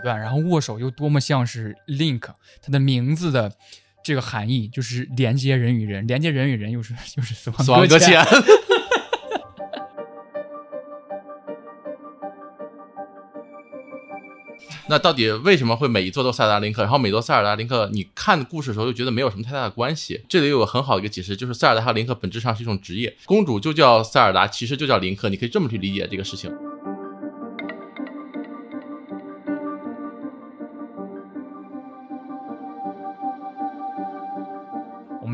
段，然后握手又多么像是 Link，它的名字的这个含义就是连接人与人，连接人与人又是又是死亡死亡搁浅。那到底为什么会每一座都塞尔达林克？然后每座塞尔达林克，你看故事的时候又觉得没有什么太大的关系？这里有个很好的一个解释，就是塞尔达和林克本质上是一种职业，公主就叫塞尔达，其实就叫林克，你可以这么去理解这个事情。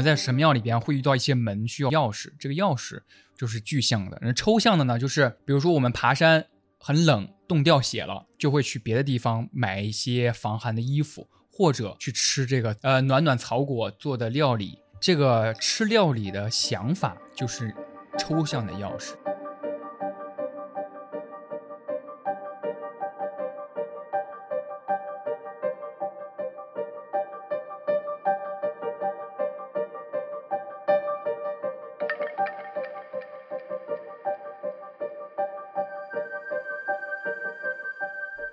在神庙里边会遇到一些门需要钥匙，这个钥匙就是具象的，那抽象的呢，就是比如说我们爬山很冷。冻掉血了，就会去别的地方买一些防寒的衣服，或者去吃这个呃暖暖草果做的料理。这个吃料理的想法就是抽象的钥匙。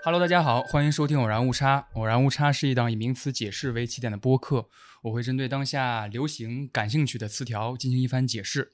Hello，大家好，欢迎收听偶然误差。偶然误差是一档以名词解释为起点的播客，我会针对当下流行感兴趣的词条进行一番解释。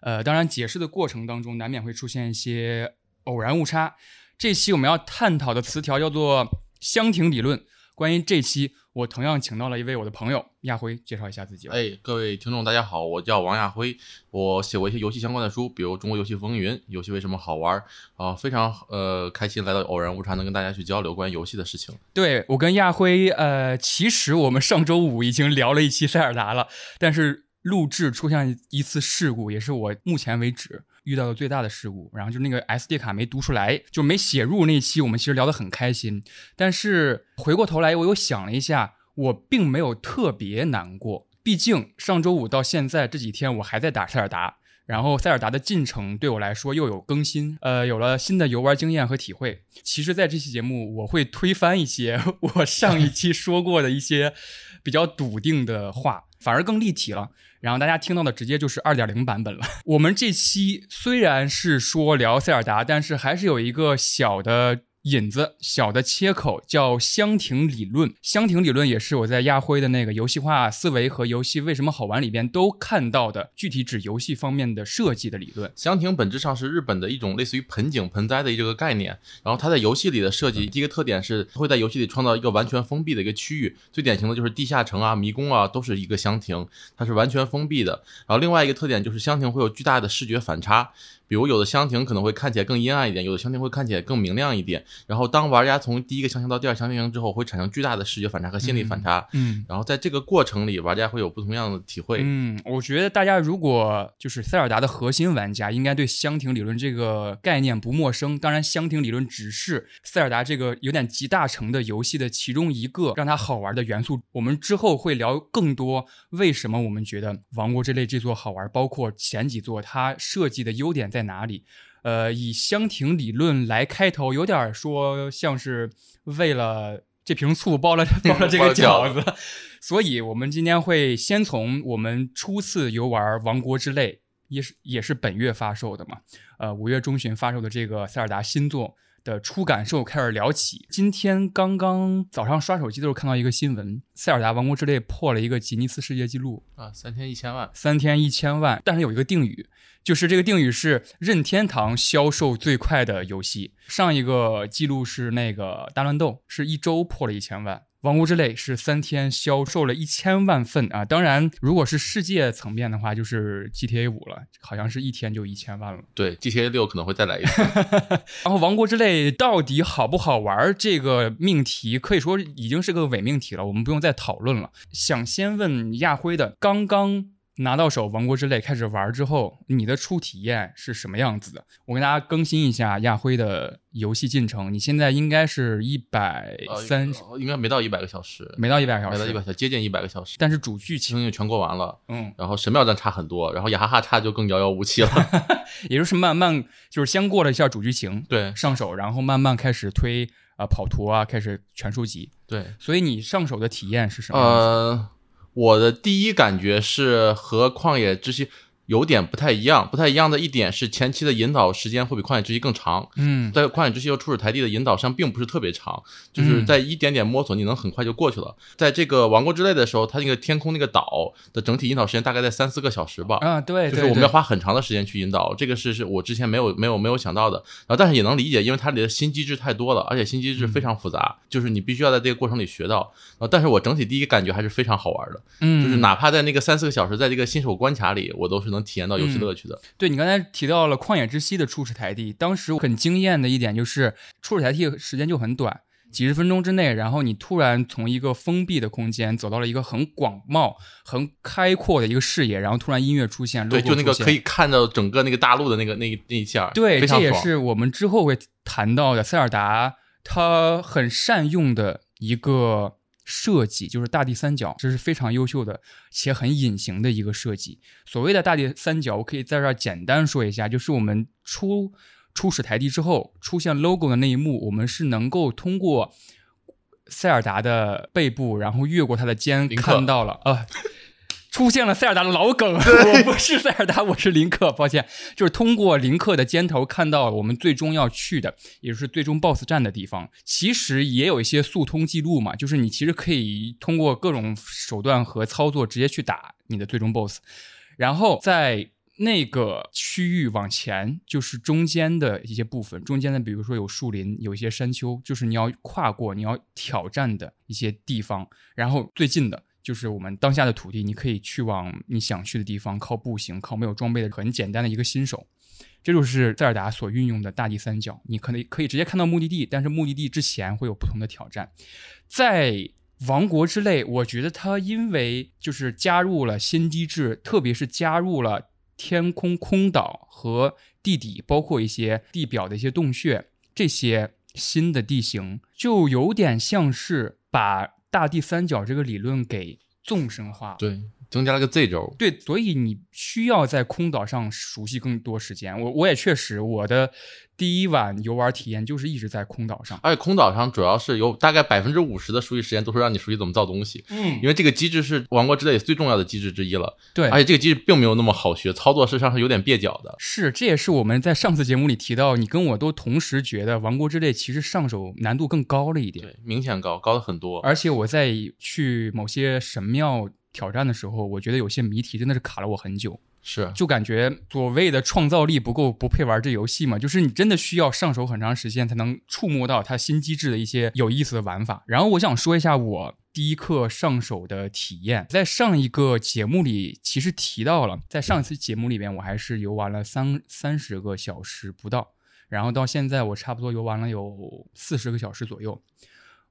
呃，当然，解释的过程当中难免会出现一些偶然误差。这期我们要探讨的词条叫做箱庭理论。关于这期。我同样请到了一位我的朋友亚辉，介绍一下自己。哎，各位听众，大家好，我叫王亚辉，我写过一些游戏相关的书，比如《中国游戏风云》，游戏为什么好玩啊？非常呃开心来到偶然无常，能跟大家去交流关于游戏的事情。对我跟亚辉，呃，其实我们上周五已经聊了一期塞尔达了，但是录制出现一次事故，也是我目前为止。遇到的最大的事故，然后就那个 SD 卡没读出来，就没写入那一期。我们其实聊得很开心，但是回过头来，我又想了一下，我并没有特别难过。毕竟上周五到现在这几天，我还在打塞尔达，然后塞尔达的进程对我来说又有更新，呃，有了新的游玩经验和体会。其实，在这期节目，我会推翻一些 我上一期说过的一些比较笃定的话，反而更立体了。然后大家听到的直接就是二点零版本了。我们这期虽然是说聊塞尔达，但是还是有一个小的。引子小的切口叫箱庭理论，箱庭理论也是我在亚辉的那个游戏化思维和游戏为什么好玩里边都看到的，具体指游戏方面的设计的理论。箱庭本质上是日本的一种类似于盆景、盆栽的这个概念，然后它在游戏里的设计，第一个特点是会在游戏里创造一个完全封闭的一个区域，最典型的就是地下城啊、迷宫啊，都是一个箱庭，它是完全封闭的。然后另外一个特点就是箱庭会有巨大的视觉反差。比如有的箱庭可能会看起来更阴暗一点，有的箱庭会看起来更明亮一点。然后当玩家从第一个箱庭到第二箱庭之后，会产生巨大的视觉反差和心理反差。嗯，然后在这个过程里，玩家会有不同样的体会。嗯，我觉得大家如果就是塞尔达的核心玩家，应该对箱庭理论这个概念不陌生。当然，箱庭理论只是塞尔达这个有点集大成的游戏的其中一个让它好玩的元素。我们之后会聊更多为什么我们觉得王国这类这座好玩，包括前几座它设计的优点在。在哪里？呃，以香亭理论来开头，有点说像是为了这瓶醋包了 包了这个饺子，所以我们今天会先从我们初次游玩《王国之泪》，也是也是本月发售的嘛，呃，五月中旬发售的这个塞尔达新作。的初感受开始聊起。今天刚刚早上刷手机的时候看到一个新闻，《塞尔达王国之泪》破了一个吉尼斯世界纪录啊，三天一千万，三天一千万。但是有一个定语，就是这个定语是任天堂销售最快的游戏。上一个记录是那个大乱斗，是一周破了一千万。王国之泪是三天销售了一千万份啊！当然，如果是世界层面的话，就是 GTA 五了，好像是一天就一千万了。对，GTA 六可能会再来一次。然后，王国之泪到底好不好玩？这个命题可以说已经是个伪命题了，我们不用再讨论了。想先问亚辉的，刚刚。拿到手《王国之泪》开始玩之后，你的初体验是什么样子的？我跟大家更新一下亚辉的游戏进程。你现在应该是一百三，应该没到一百个小时，没到一百个小时，没到一百小时，接近一百个小时。但是主剧情也全过完了，嗯。然后神庙战差很多，然后雅哈哈差就更遥遥无期了。也就是慢慢就是先过了一下主剧情，对，上手，然后慢慢开始推啊跑图啊，开始全书集，对。所以你上手的体验是什么？呃。我的第一感觉是和旷野之息有点不太一样。不太一样的一点是，前期的引导时间会比旷野之息更长。嗯，在旷野之息和初始台地的引导上并不是特别长，就是在一点点摸索，你能很快就过去了。在这个王国之泪的时候，它那个天空那个岛的整体引导时间大概在三四个小时吧。啊，对，就是我们要花很长的时间去引导，这个是是我之前没有没有没有想到的。然后但是也能理解，因为它里的新机制太多了，而且新机制非常复杂，就是你必须要在这个过程里学到。啊，但是我整体第一感觉还是非常好玩的，嗯，就是哪怕在那个三四个小时，在这个新手关卡里，我都是能体验到游戏乐趣的。对你刚才提到了旷野之息的初始台地，当时很惊艳的一点就是初始台地时间就很短，几十分钟之内，然后你突然从一个封闭的空间走到了一个很广袤、很开阔的一个视野，然后突然音乐出现，对，就那个可以看到整个那个大陆的那个那那一下，对，这也是我们之后会谈到的塞尔达，它很善用的一个设计，就是大地三角，这是非常优秀的且很隐形的一个设计。所谓的大地三角，我可以在这儿简单说一下，就是我们初初始台地之后出现 logo 的那一幕，我们是能够通过塞尔达的背部，然后越过他的肩，看到了啊。出现了塞尔达的老梗，我不是塞尔达，我是林克，抱歉，就是通过林克的肩头看到我们最终要去的，也就是最终 BOSS 战的地方。其实也有一些速通记录嘛，就是你其实可以通过各种手段和操作直接去打你的最终 BOSS，然后在那个区域往前，就是中间的一些部分，中间的比如说有树林，有一些山丘，就是你要跨过、你要挑战的一些地方，然后最近的。就是我们当下的土地，你可以去往你想去的地方，靠步行，靠没有装备的很简单的一个新手，这就是塞尔达所运用的大地三角。你可能可以直接看到目的地，但是目的地之前会有不同的挑战。在王国之泪，我觉得它因为就是加入了新机制，特别是加入了天空空岛和地底，包括一些地表的一些洞穴，这些新的地形，就有点像是把。大地三角这个理论给纵深化，对，增加了个 Z 轴，对，所以你需要在空岛上熟悉更多时间。我我也确实，我的第一晚游玩体验就是一直在空岛上，而且空岛上主要是有大概百分之五十的熟悉时间都是让你熟悉怎么造东西，嗯，因为这个机制是王国之泪最重要的机制之一了，对，而且这个机制并没有那么好学，操作实际上是有点蹩脚的，是，这也是我们在上次节目里提到，你跟我都同时觉得王国之泪其实上手难度更高了一点，对，明显高，高的很多，而且我在去某些神庙。挑战的时候，我觉得有些谜题真的是卡了我很久，是就感觉所谓的创造力不够，不配玩这游戏嘛。就是你真的需要上手很长时间才能触摸到它新机制的一些有意思的玩法。然后我想说一下我第一课上手的体验，在上一个节目里其实提到了，在上一次节目里边我还是游玩了三三十个小时不到，然后到现在我差不多游玩了有四十个小时左右。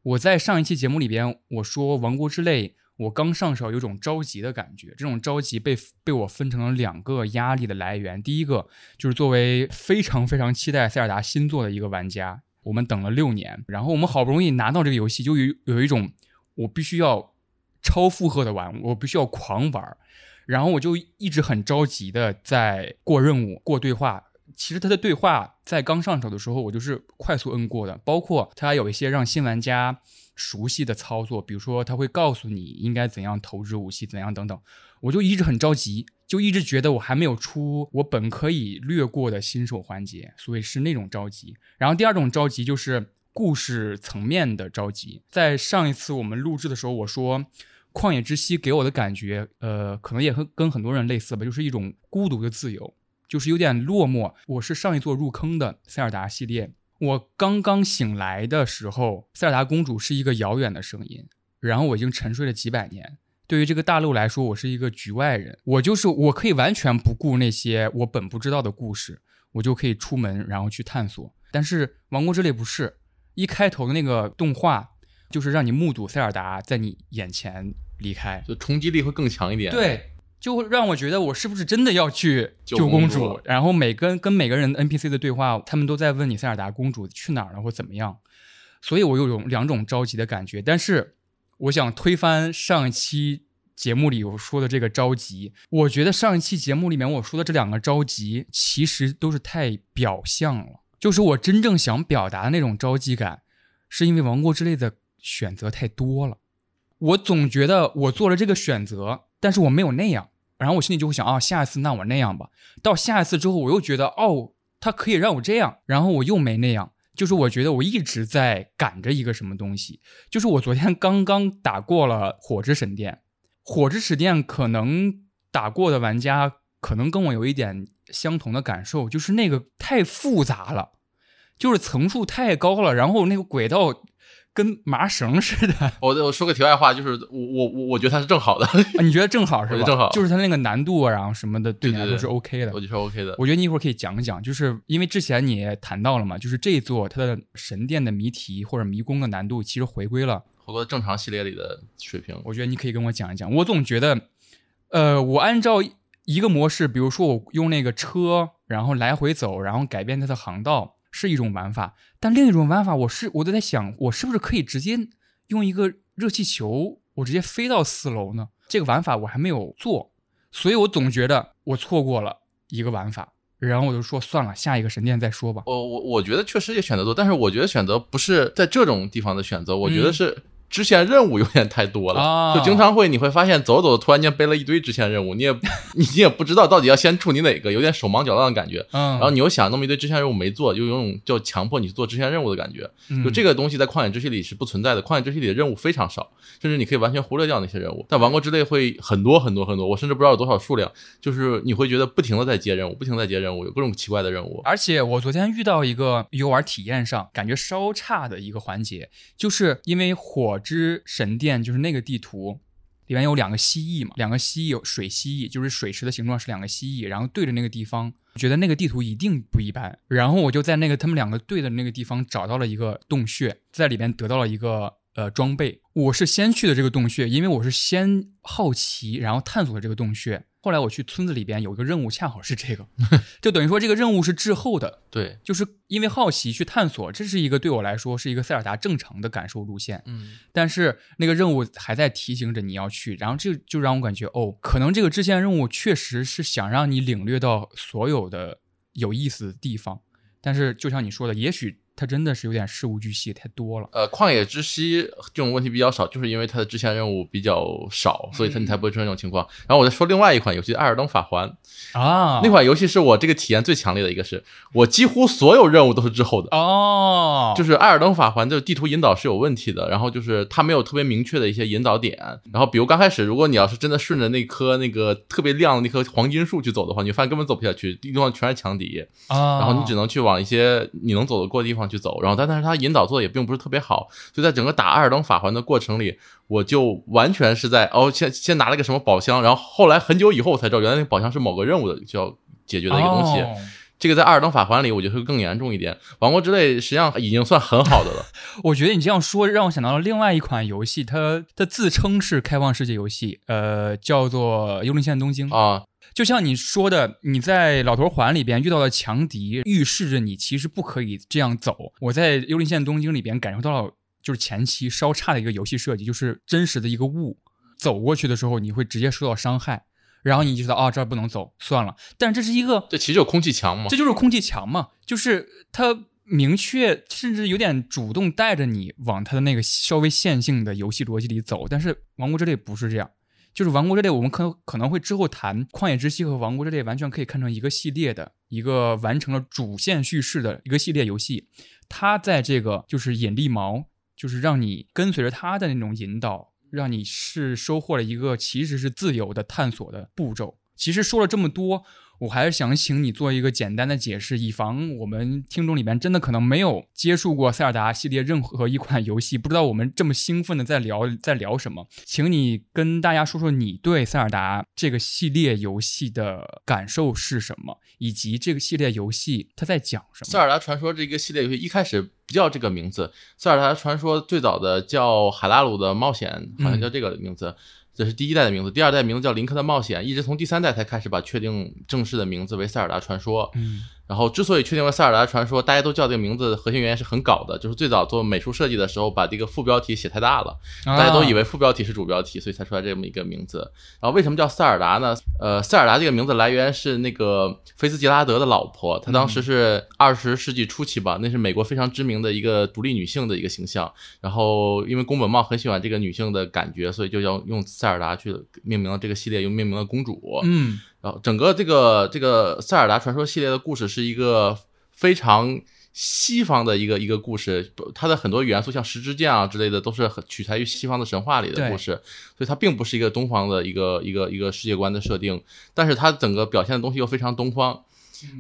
我在上一期节目里边我说《王国之泪》。我刚上手，有种着急的感觉。这种着急被被我分成了两个压力的来源。第一个就是作为非常非常期待塞尔达新作的一个玩家，我们等了六年，然后我们好不容易拿到这个游戏，就有有一种我必须要超负荷的玩，我必须要狂玩。然后我就一直很着急的在过任务、过对话。其实他的对话在刚上手的时候，我就是快速摁过的，包括他有一些让新玩家。熟悉的操作，比如说他会告诉你应该怎样投掷武器，怎样等等，我就一直很着急，就一直觉得我还没有出我本可以略过的新手环节，所以是那种着急。然后第二种着急就是故事层面的着急。在上一次我们录制的时候，我说《旷野之息》给我的感觉，呃，可能也和跟很多人类似吧，就是一种孤独的自由，就是有点落寞。我是上一座入坑的塞尔达系列。我刚刚醒来的时候，塞尔达公主是一个遥远的声音，然后我已经沉睡了几百年。对于这个大陆来说，我是一个局外人。我就是我可以完全不顾那些我本不知道的故事，我就可以出门然后去探索。但是《王国之泪》不是一开头的那个动画，就是让你目睹塞尔达在你眼前离开，就冲击力会更强一点。对。就会让我觉得我是不是真的要去救公主？然后每跟跟每个人 NPC 的对话，他们都在问你塞尔达公主去哪儿了或怎么样，所以我有种两种着急的感觉。但是我想推翻上一期节目里我说的这个着急，我觉得上一期节目里面我说的这两个着急其实都是太表象了。就是我真正想表达的那种着急感，是因为王国之类的选择太多了，我总觉得我做了这个选择。但是我没有那样，然后我心里就会想啊，下一次那我那样吧。到下一次之后，我又觉得哦，他可以让我这样，然后我又没那样。就是我觉得我一直在赶着一个什么东西。就是我昨天刚刚打过了火之神殿，火之神殿可能打过的玩家可能跟我有一点相同的感受，就是那个太复杂了，就是层数太高了，然后那个轨道。跟麻绳似的。我我说个题外话，就是我我我我觉得它是正好的。你觉得正好是吧？正好，就是它那个难度啊，然后什么的，对你来说是 OK 的。我觉得是 OK 的。我觉得你一会儿可以讲讲，就是因为之前你也谈到了嘛，就是这座它的神殿的谜题或者迷宫的难度其实回归了，回归正常系列里的水平。我觉得你可以跟我讲一讲。我总觉得，呃，我按照一个模式，比如说我用那个车，然后来回走，然后改变它的航道，是一种玩法。但另一种玩法，我是我都在想，我是不是可以直接。用一个热气球，我直接飞到四楼呢？这个玩法我还没有做，所以我总觉得我错过了一个玩法，然后我就说算了，下一个神殿再说吧。我我我觉得确实也选择多，但是我觉得选择不是在这种地方的选择，我觉得是。支线任务有点太多了，就经常会你会发现走走突然间背了一堆支线任务，你也 你也不知道到底要先处理哪个，有点手忙脚乱的感觉。嗯，然后你又想那么一堆支线任务没做，就有种就强迫你去做支线任务的感觉。就这个东西在旷野之息里是不存在的，旷野之息里的任务非常少，甚至你可以完全忽略掉那些任务。但王国之泪会很多很多很多，我甚至不知道有多少数量。就是你会觉得不停的在接任务，不停在接任务，有各种奇怪的任务。而且我昨天遇到一个游玩体验上感觉稍差的一个环节，就是因为火之神。殿就是那个地图，里面有两个蜥蜴嘛，两个蜥蜴有水蜥蜴，就是水池的形状是两个蜥蜴，然后对着那个地方，觉得那个地图一定不一般，然后我就在那个他们两个对的那个地方找到了一个洞穴，在里边得到了一个呃装备。我是先去的这个洞穴，因为我是先好奇，然后探索了这个洞穴。后来我去村子里边有一个任务，恰好是这个，就等于说这个任务是滞后的。对，就是因为好奇去探索，这是一个对我来说是一个塞尔达正常的感受路线。嗯，但是那个任务还在提醒着你要去，然后这就让我感觉哦，可能这个支线任务确实是想让你领略到所有的有意思的地方，但是就像你说的，也许。它真的是有点事无巨细，太多了。呃，旷野之息这种问题比较少，就是因为它的支线任务比较少，所以它你才不会出现这种情况。然后我再说另外一款游戏《艾尔登法环》啊，那款游戏是我这个体验最强烈的一个，是我几乎所有任务都是滞后的哦。就是《艾尔登法环》的地图引导是有问题的，然后就是它没有特别明确的一些引导点。然后比如刚开始，如果你要是真的顺着那棵那个特别亮的那棵黄金树去走的话，你发现根本走不下去，地方全是强敌啊。然后你只能去往一些你能走得过的地方去走，然后但但是他引导做的也并不是特别好，所以在整个打阿尔登法环的过程里，我就完全是在哦，先先拿了个什么宝箱，然后后来很久以后我才知道，原来那个宝箱是某个任务的就要解决的一个东西。这个在阿尔登法环里，我觉得会更严重一点。王国之泪实际上已经算很好的了。我觉得你这样说让我想到了另外一款游戏，它它自称是开放世界游戏，呃，叫做《幽灵线：东京》啊。就像你说的，你在老头环里边遇到的强敌，预示着你其实不可以这样走。我在《幽灵线：东京》里边感受到了，就是前期稍差的一个游戏设计，就是真实的一个雾，走过去的时候你会直接受到伤害，然后你就知道啊这儿不能走，算了。但这是一个，这其实有空气墙嘛，这就是空气墙嘛，就是它明确甚至有点主动带着你往它的那个稍微线性的游戏逻辑里走。但是《王国之泪》不是这样。就是王国之泪，我们可可能会之后谈旷野之息和王国之泪，完全可以看成一个系列的一个完成了主线叙事的一个系列游戏。它在这个就是引力锚，就是让你跟随着它的那种引导，让你是收获了一个其实是自由的探索的步骤。其实说了这么多。我还是想请你做一个简单的解释，以防我们听众里面真的可能没有接触过塞尔达系列任何一款游戏，不知道我们这么兴奋的在聊在聊什么，请你跟大家说说你对塞尔达这个系列游戏的感受是什么，以及这个系列游戏它在讲什么。塞尔达传说这个系列游戏一开始不叫这个名字，塞尔达传说最早的叫海拉鲁的冒险，好像叫这个名字。这是第一代的名字，第二代名字叫林克的冒险，一直从第三代才开始把确定正式的名字为《塞尔达传说》。然后之所以确定为《塞尔达传说》，大家都叫这个名字，核心原因是很搞的，就是最早做美术设计的时候，把这个副标题写太大了，大家都以为为副标题是主标题，所以才出来这么一个名字。然后为什么叫塞尔达呢？呃，塞尔达这个名字来源是那个菲斯吉拉德的老婆，她当时是二十世纪初期吧，那是美国非常知名的一个独立女性的一个形象。然后因为宫本茂很喜欢这个女性的感觉，所以就要用塞尔达去命名了这个系列，又命名了公主。嗯然后整个这个这个塞尔达传说系列的故事是一个非常西方的一个一个故事，它的很多元素像十之剑啊之类的都是很取材于西方的神话里的故事，所以它并不是一个东方的一个一个一个世界观的设定，但是它整个表现的东西又非常东方。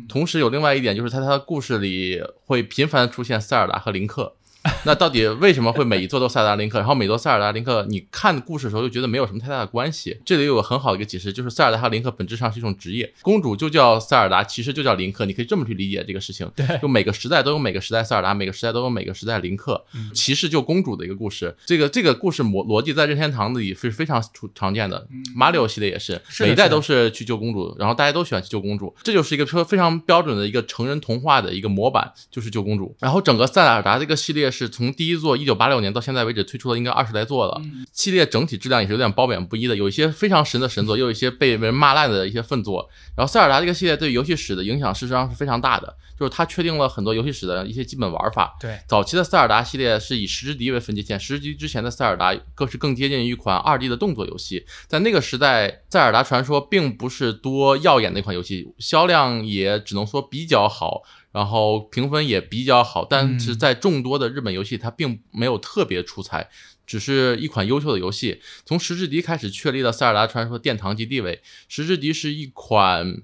同时有另外一点就是，在它的故事里会频繁出现塞尔达和林克。那到底为什么会每一座都塞尔达林克？然后每座塞尔达林克，你看故事的时候就觉得没有什么太大的关系。这里有个很好的一个解释，就是塞尔达和林克本质上是一种职业，公主就叫塞尔达，骑士就叫林克，你可以这么去理解这个事情。对就每个时代都有每个时代塞尔达，每个时代都有每个时代林克，骑士救公主的一个故事。这个这个故事模逻辑在任天堂里是非常出常见的，马里奥系列也是，每一代都是去救公主，然后大家都喜欢去救公主，这就是一个说非常标准的一个成人童话的一个模板，就是救公主。然后整个塞尔达这个系列是从第一座一九八六年到现在为止推出了应该二十来座了，系列整体质量也是有点褒贬不一的，有一些非常神的神作，又有一些被人骂烂的一些粪作。然后塞尔达这个系列对游戏史的影响事实上是非常大的，就是它确定了很多游戏史的一些基本玩法。对早期的塞尔达系列是以十之敌为分界线，十之笛之前的塞尔达更是更接近于一款二 D 的动作游戏。在那个时代，塞尔达传说并不是多耀眼的一款游戏，销量也只能说比较好，然后评分也比较好，但是在众多的日本游戏，它并没有特别出彩。只是一款优秀的游戏，从石之笛开始确立了塞尔达传说殿堂级地位。石之笛是一款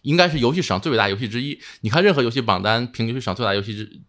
应该是游戏史上最伟大游戏之一。你看任何游戏榜单评游戏史上最大游戏之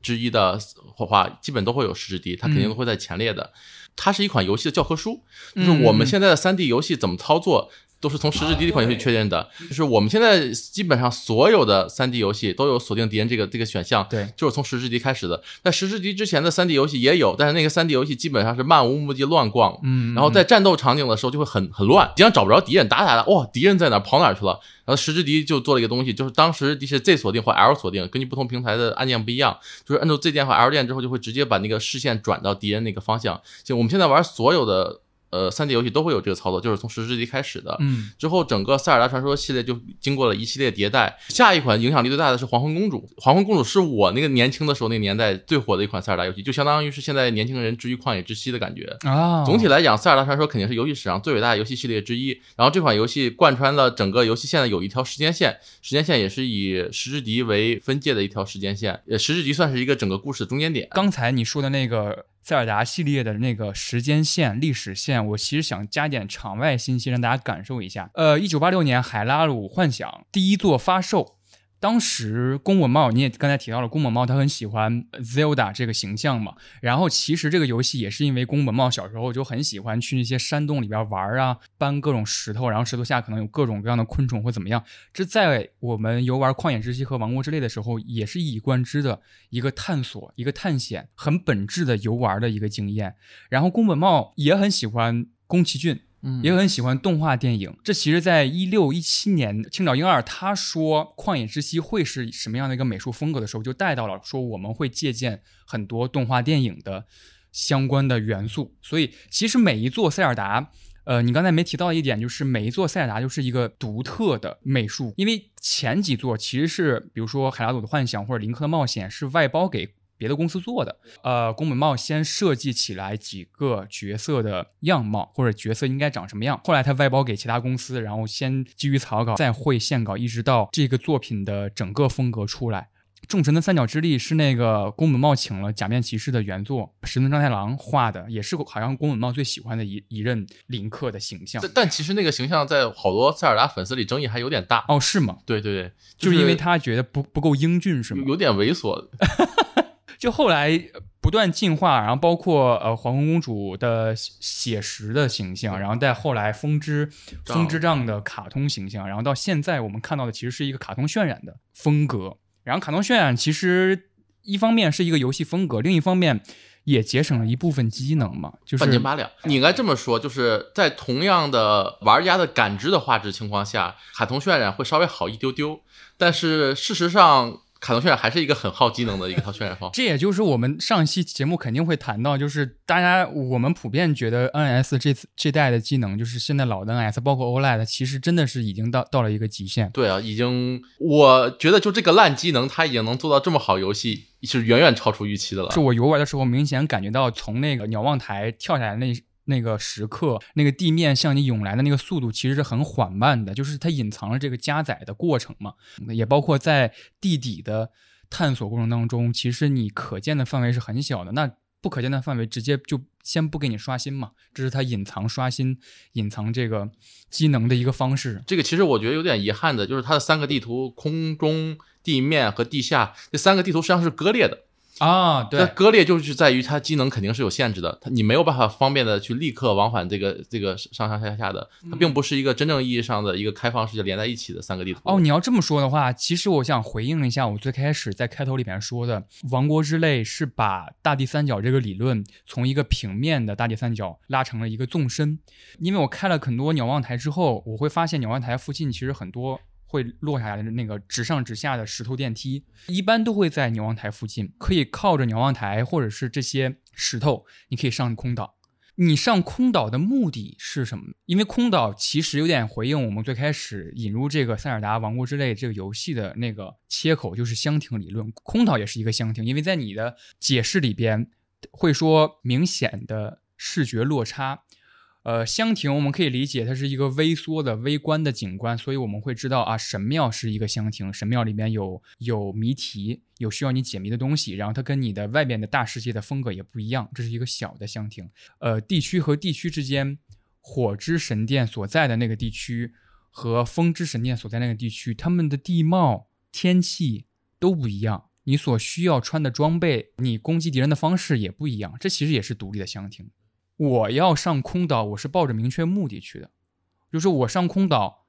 之一的话，基本都会有石之笛，它肯定都会在前列的。它是一款游戏的教科书，就是我们现在的三 D 游戏怎么操作。都是从实之笛这款游戏确认的，就是我们现在基本上所有的三 D 游戏都有锁定敌人这个这个选项，对，就是从实之笛开始的。在石之笛之前的三 D 游戏也有，但是那个三 D 游戏基本上是漫无目的乱逛，嗯，然后在战斗场景的时候就会很很乱，经常找不着敌人，打打打，哇，敌人在哪跑哪去了？然后实之笛就做了一个东西，就是当时敌是 Z 锁定或 L 锁定，根据不同平台的按键不一样，就是按住 Z 键或 L 键之后，就会直接把那个视线转到敌人那个方向。就我们现在玩所有的呃三 D 游戏都会有这个操作，就是从石之笛开始的。嗯之后，整个塞尔达传说系列就经过了一系列迭代。下一款影响力最大的是黄昏公主。黄昏公主是我那个年轻的时候那个年代最火的一款塞尔达游戏，就相当于是现在年轻人至于旷野之息的感觉。啊，总体来讲，塞尔达传说肯定是游戏史上最伟大的游戏系列之一。然后这款游戏贯穿了整个游戏线的有一条时间线，时间线也是以石之笛为分界的一条时间线。呃，石之笛算是一个整个故事的中间点。刚才你说的那个塞尔达系列的那个时间线、历史线，我其实想加点场外信息，让大家感受一下。呃，一九八六年《海拉鲁幻想》第一座发售。当时宫本茂，你也刚才提到了，宫本茂他很喜欢 Zelda 这个形象嘛。然后其实这个游戏也是因为宫本茂小时候就很喜欢去那些山洞里边玩啊，搬各种石头，然后石头下可能有各种各样的昆虫或怎么样。这在我们游玩《旷野之息》和《王国之泪》的时候，也是一以贯之的一个探索、一个探险，很本质的游玩的一个经验。然后宫本茂也很喜欢宫崎骏，也很喜欢动画电影。这其实，在一六一七年，青岛英二他说《旷野之息》会是什么样的一个美术风格的时候，就带到了说我们会借鉴很多动画电影的相关的元素。所以，其实每一座塞尔达。呃，你刚才没提到一点，就是每一座塞尔达就是一个独特的美术，因为前几座其实是，比如说《海拉鲁的幻想》或者《林克的冒险》是外包给别的公司做的。呃，宫本茂先设计起来几个角色的样貌或者角色应该长什么样，后来他外包给其他公司，然后先基于草稿，再绘线稿，一直到这个作品的整个风格出来。众神的三角之力是那个宫本茂请了假面骑士的原作石村章太郎画的，也是好像宫本茂最喜欢的一一任林克的形象但。但其实那个形象在好多塞尔达粉丝里争议还有点大。哦，是吗？对对对，就是因为他觉得不不够英俊，是吗有？有点猥琐。就后来呃不断进化，然后包括呃黄昏公主的写写实的形象，然后再后来风之风之杖的卡通形象，然后到现在我们看到的其实是一个卡通渲染的风格。然后卡通渲染其实一方面是一个游戏风格，另一方面也节省了一部分机能嘛，就是半斤八两。你应该这么说，就是在同样的玩家的感知的画质情况下，卡通渲染会稍微好一丢丢，但是事实上。卡通渲染还是一个很耗机能的一套渲染方 这也就是我们上期节目肯定会谈到，就是大家我们普遍觉得 NS 这次这代的机能，就是现在老的 NS，包括 OLED，其实真的是已经到到了一个极限。对啊，已经，我觉得就这个烂机能，它已经能做到这么好游戏，是远远超出预期的了。是我游玩的时候明显感觉到，从那个瞭望台跳下来那。那个时刻，那个地面向你涌来的那个速度其实是很缓慢的，就是它隐藏了这个加载的过程嘛。也包括在地底的探索过程当中，其实你可见的范围是很小的。那不可见的范围直接就先不给你刷新嘛，这是它隐藏刷新、隐藏这个机能的一个方式。这个其实我觉得有点遗憾的，就是它的三个地图，空中、地面和地下这三个地图实际上是割裂的。啊，对，割裂就是在于它机能肯定是有限制的，它你没有办法方便的去立刻往返这个这个上上下下的，它并不是一个真正意义上的一个开放世界连在一起的三个地图。哦，你要这么说的话，其实我想回应一下我最开始在开头里边说的，《王国之泪》是把大地三角这个理论从一个平面的大地三角拉成了一个纵深，因为我开了很多鸟望台之后，我会发现鸟望台附近其实很多。会落下来的那个直上直下的石头电梯，一般都会在鸟望台附近，可以靠着鸟望台或者是这些石头，你可以上空岛。你上空岛的目的是什么？因为空岛其实有点回应我们最开始引入这个《塞尔达王国之泪》这个游戏的那个切口，就是箱庭理论。空岛也是一个箱庭，因为在你的解释里边会说明显的视觉落差。呃，香亭我们可以理解它是一个微缩的、微观的景观，所以我们会知道啊，神庙是一个香亭，神庙里面有有谜题，有需要你解谜的东西，然后它跟你的外边的大世界的风格也不一样，这是一个小的香亭。呃，地区和地区之间，火之神殿所在的那个地区和风之神殿所在那个地区，他们的地貌、天气都不一样，你所需要穿的装备，你攻击敌人的方式也不一样，这其实也是独立的香亭。我要上空岛，我是抱着明确目的去的，就是我上空岛，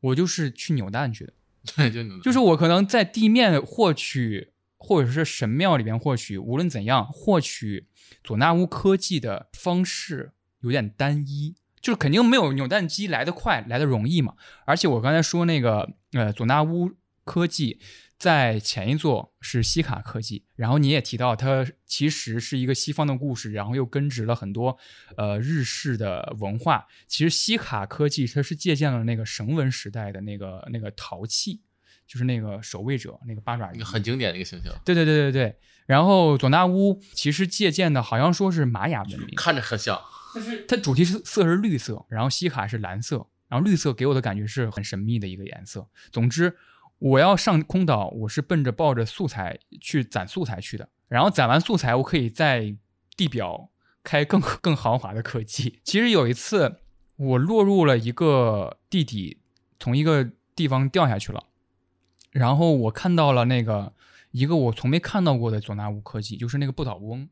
我就是去扭蛋去的。对，就就是我可能在地面获取，或者是神庙里边获取，无论怎样获取佐纳乌科技的方式有点单一，就是肯定没有扭蛋机来得快，来得容易嘛。而且我刚才说那个呃佐纳乌科技。在前一座是西卡科技，然后你也提到它其实是一个西方的故事，然后又根植了很多呃日式的文化。其实西卡科技它是借鉴了那个绳文时代的那个那个陶器，就是那个守卫者那个八爪鱼，很经典的一个形象。对对对对对。然后佐纳乌其实借鉴的好像说是玛雅文明，看着很像，但是它主题是色是绿色，然后西卡是蓝色，然后绿色给我的感觉是很神秘的一个颜色。总之。我要上空岛，我是奔着抱着素材去攒素材去的。然后攒完素材，我可以在地表开更 更豪华的科技。其实有一次，我落入了一个地底，从一个地方掉下去了。然后我看到了那个一个我从没看到过的佐纳乌科技，就是那个不倒翁。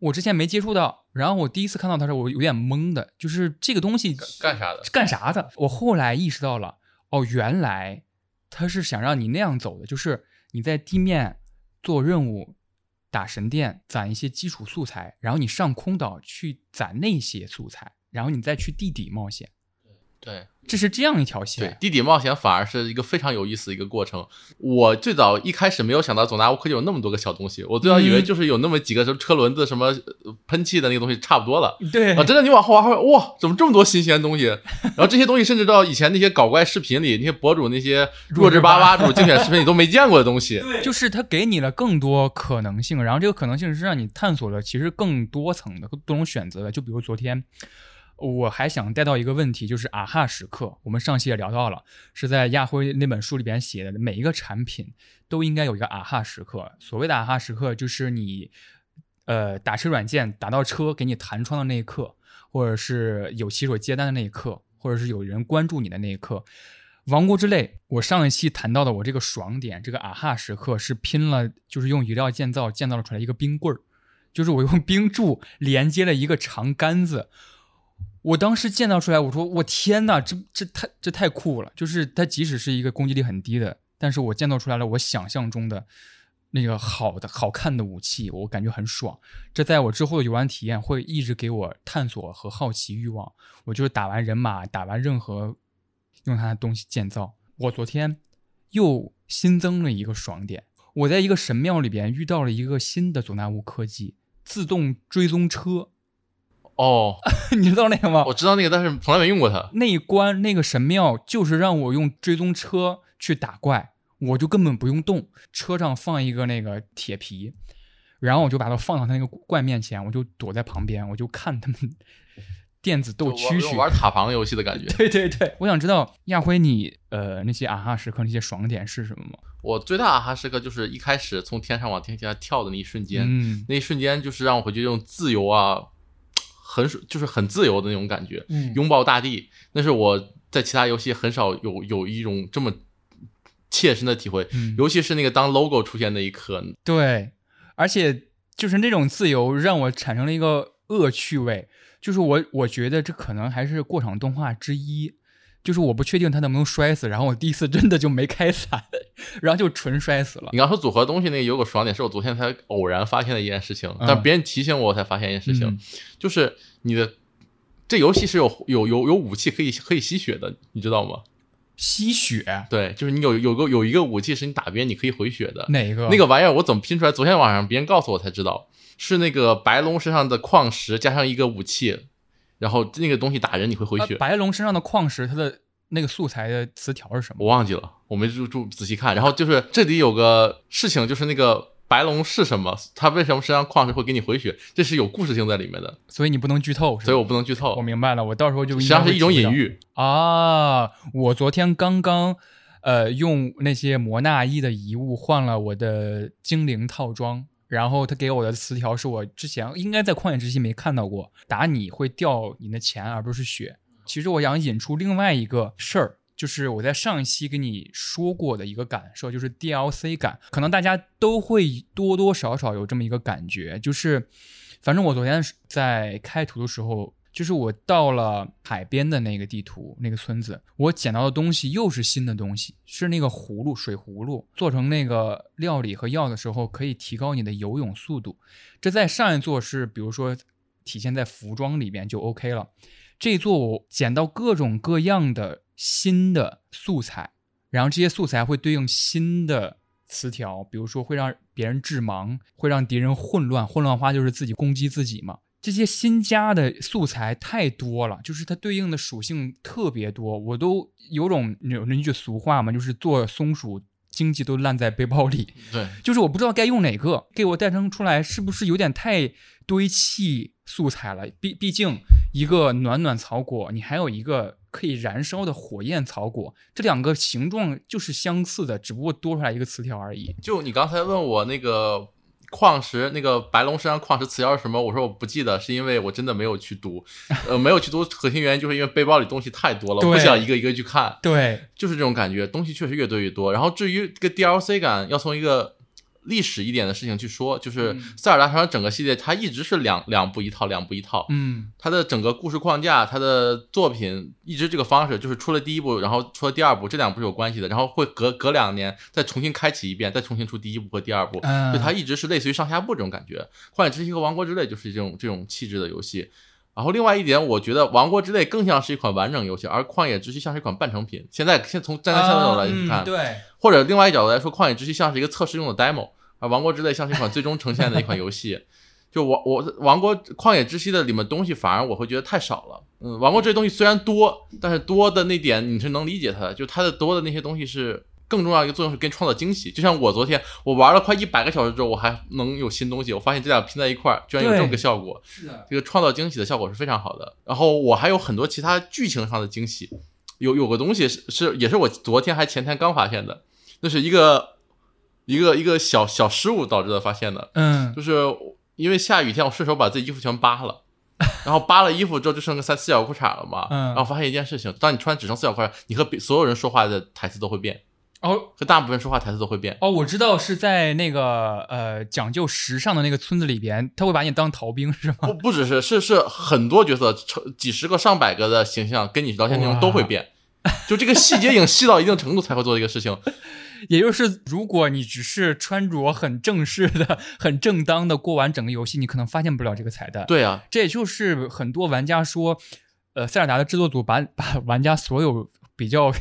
我之前没接触到，然后我第一次看到它时候，我有点懵的，就是这个东西干啥的？干啥的？我后来意识到了，哦，原来。他是想让你那样走的，就是你在地面做任务、打神殿、攒一些基础素材，然后你上空岛去攒那些素材，然后你再去地底冒险。对。这是这样一条线，对地底冒险反而是一个非常有意思的一个过程。我最早一开始没有想到总纳乌科技有那么多个小东西，我最早以为就是有那么几个什么车轮子、什么喷气的那个东西差不多了。对啊，真的你往后玩，哇，怎么这么多新鲜东西？然后这些东西甚至到以前那些搞怪视频里，那些博主那些弱智巴巴主竞选视频里都没见过的东西。对，就是它给你了更多可能性，然后这个可能性是让你探索了其实更多层的、多种选择的。就比如昨天。我还想带到一个问题，就是啊哈时刻。我们上期也聊到了，是在亚辉那本书里边写的，每一个产品都应该有一个啊哈时刻。所谓的啊哈时刻，就是你呃打车软件打到车给你弹窗的那一刻，或者是有骑手接单的那一刻，或者是有人关注你的那一刻。王国之泪，我上一期谈到的我这个爽点，这个啊哈时刻是拼了，就是用余料建造建造了出来一个冰棍儿，就是我用冰柱连接了一个长杆子。我当时建造出来，我说我天哪，这这太这太酷了！就是它即使是一个攻击力很低的，但是我建造出来了，我想象中的那个好的好看的武器，我感觉很爽。这在我之后的游玩体验会一直给我探索和好奇欲望。我就是打完人马，打完任何用它的东西建造。我昨天又新增了一个爽点，我在一个神庙里边遇到了一个新的佐纳乌科技自动追踪车，哦，你知道那个吗？我知道那个，但是从来没用过它。那一关那个神庙就是让我用追踪车去打怪，我就根本不用动，车上放一个那个铁皮，然后我就把它放到他那个怪面前，我就躲在旁边，我就看他们 电子斗蛐蛐。玩玩塔防游戏的感觉。对对对，我想知道亚辉你呃那些啊哈时刻那些爽点是什么吗？我最大啊哈时刻就是一开始从天上往天下跳的那一瞬间，嗯那一瞬间就是让我回去用自由啊，很就是很自由的那种感觉，嗯。拥抱大地，那是我在其他游戏很少有有一种这么切身的体会，嗯。尤其是那个当 logo 出现那一刻，对，而且就是那种自由让我产生了一个恶趣味，就是我我觉得这可能还是过场动画之一，就是我不确定他能不能摔死，然后我第一次真的就没开伞，然后就纯摔死了你。刚说组合东西那个有个爽点，是我昨天才偶然发现的一件事情，嗯但别人提醒我，我才发现一件事情，嗯就是你的这游戏是有有有有武器可以可以吸血的，你知道吗？吸血对，就是你有有个有一个武器是你打别人你可以回血的，哪个？那个玩意儿我怎么拼出来？昨天晚上别人告诉我才知道，是那个白龙身上的矿石加上一个武器，然后那个东西打人你会回血。呃白龙身上的矿石，它的那个素材的词条是什么？我忘记了，我没注注仔细看。然后就是这里有个事情，就是那个白龙是什么，它为什么身上矿石会给你回血，这是有故事性在里面的，所以你不能剧透，所以我不能剧透我。明白了，我到时候就实际上是一种隐喻。啊！我昨天刚刚呃用那些摩纳伊的遗物换了我的精灵套装，然后他给我的词条是我之前应该在旷野之息没看到过，打你会掉你的钱而不是血。其实我想引出另外一个事儿。就是我在上一期跟你说过的一个感受，就是 DLC 感，可能大家都会多多少少有这么一个感觉，就是，反正我昨天在开图的时候，就是我到了海边的那个地图那个村子，我捡到的东西又是新的东西，是那个葫芦水葫芦，做成那个料理和药的时候可以提高你的游泳速度。这在上一座是比如说体现在服装里边就 OK 了，这一座我捡到各种各样的新的素材，然后这些素材会对应新的词条，比如说会让别人致盲，会让敌人混乱，混乱花就是自己攻击自己嘛。这些新加的素材太多了，就是它对应的属性特别多，我都有种有那句俗话嘛，就是做松鼠经济都烂在背包里，对，就是我不知道该用哪个，给我诞生出来是不是有点太堆砌素材了？毕毕竟一个暖暖草果，你还有一个可以燃烧的火焰草果，这两个形状就是相似的，只不过多出来一个词条而已。就你刚才问我那个矿石，那个白龙身上矿石词条是什么？我说我不记得，是因为我真的没有去读，呃，没有去读，核心原因就是因为背包里东西太多了，我不想一个一个去看。对，就是这种感觉，东西确实越堆越多。然后至于这个 DLC 感，要从一个历史一点的事情去说，就是嗯塞尔达传说整个系列，它一直是两两部一套，两部一套。嗯它的整个故事框架，它的作品一直这个方式，就是出了第一部，然后出了第二部，这两部是有关系的，然后会隔隔两年再重新开启一遍，再重新出第一部和第二部。嗯，就它一直是类似于上下部这种感觉。旷野之息和王国之泪就是这种这种气质的游戏。然后另外一点，我觉得王国之泪更像是一款完整游戏，而旷野之息像是一款半成品。现在先从站在现在角度来看，嗯对，或者另外一角度来说，旷野之息像是一个测试用的 demo，而王国之泪像是一款最终呈现的一款游戏。就我我王国旷野之息的里面东西反而我会觉得太少了。嗯，王国这些东西虽然多，但是多的那点你是能理解它的，就它的多的那些东西是更重要的一个作用是给你创造惊喜。就像我昨天我玩了快一百个小时之后，我还能有新东西，我发现这俩拼在一块儿居然有这么个效果。是的，这个创造惊喜的效果是非常好的。然后我还有很多其他剧情上的惊喜，有有个东西是是也是我昨天还前天刚发现的，那是一个一个一个小小失误导致的发现的，嗯就是因为下雨天我顺手把自己衣服全扒了。然后扒了衣服之后就剩个三四角裤衩了嘛，嗯然后发现一件事情，当你穿只剩四角裤衩，你和所有人说话的台词都会变，哦和大部分人说话台词都会变。哦，我知道是在那个呃讲究时尚的那个村子里边，他会把你当逃兵是吗？不不只是是是很多角色，成几十个上百个的形象跟你聊天内容都会变，就这个细节已经细到一定程度才会做这个事情。也就是如果你只是穿着很正式的、很正当的过完整个游戏，你可能发现不了这个彩蛋。对啊，这也就是很多玩家说，呃，塞尔达的制作组把把玩家所有比较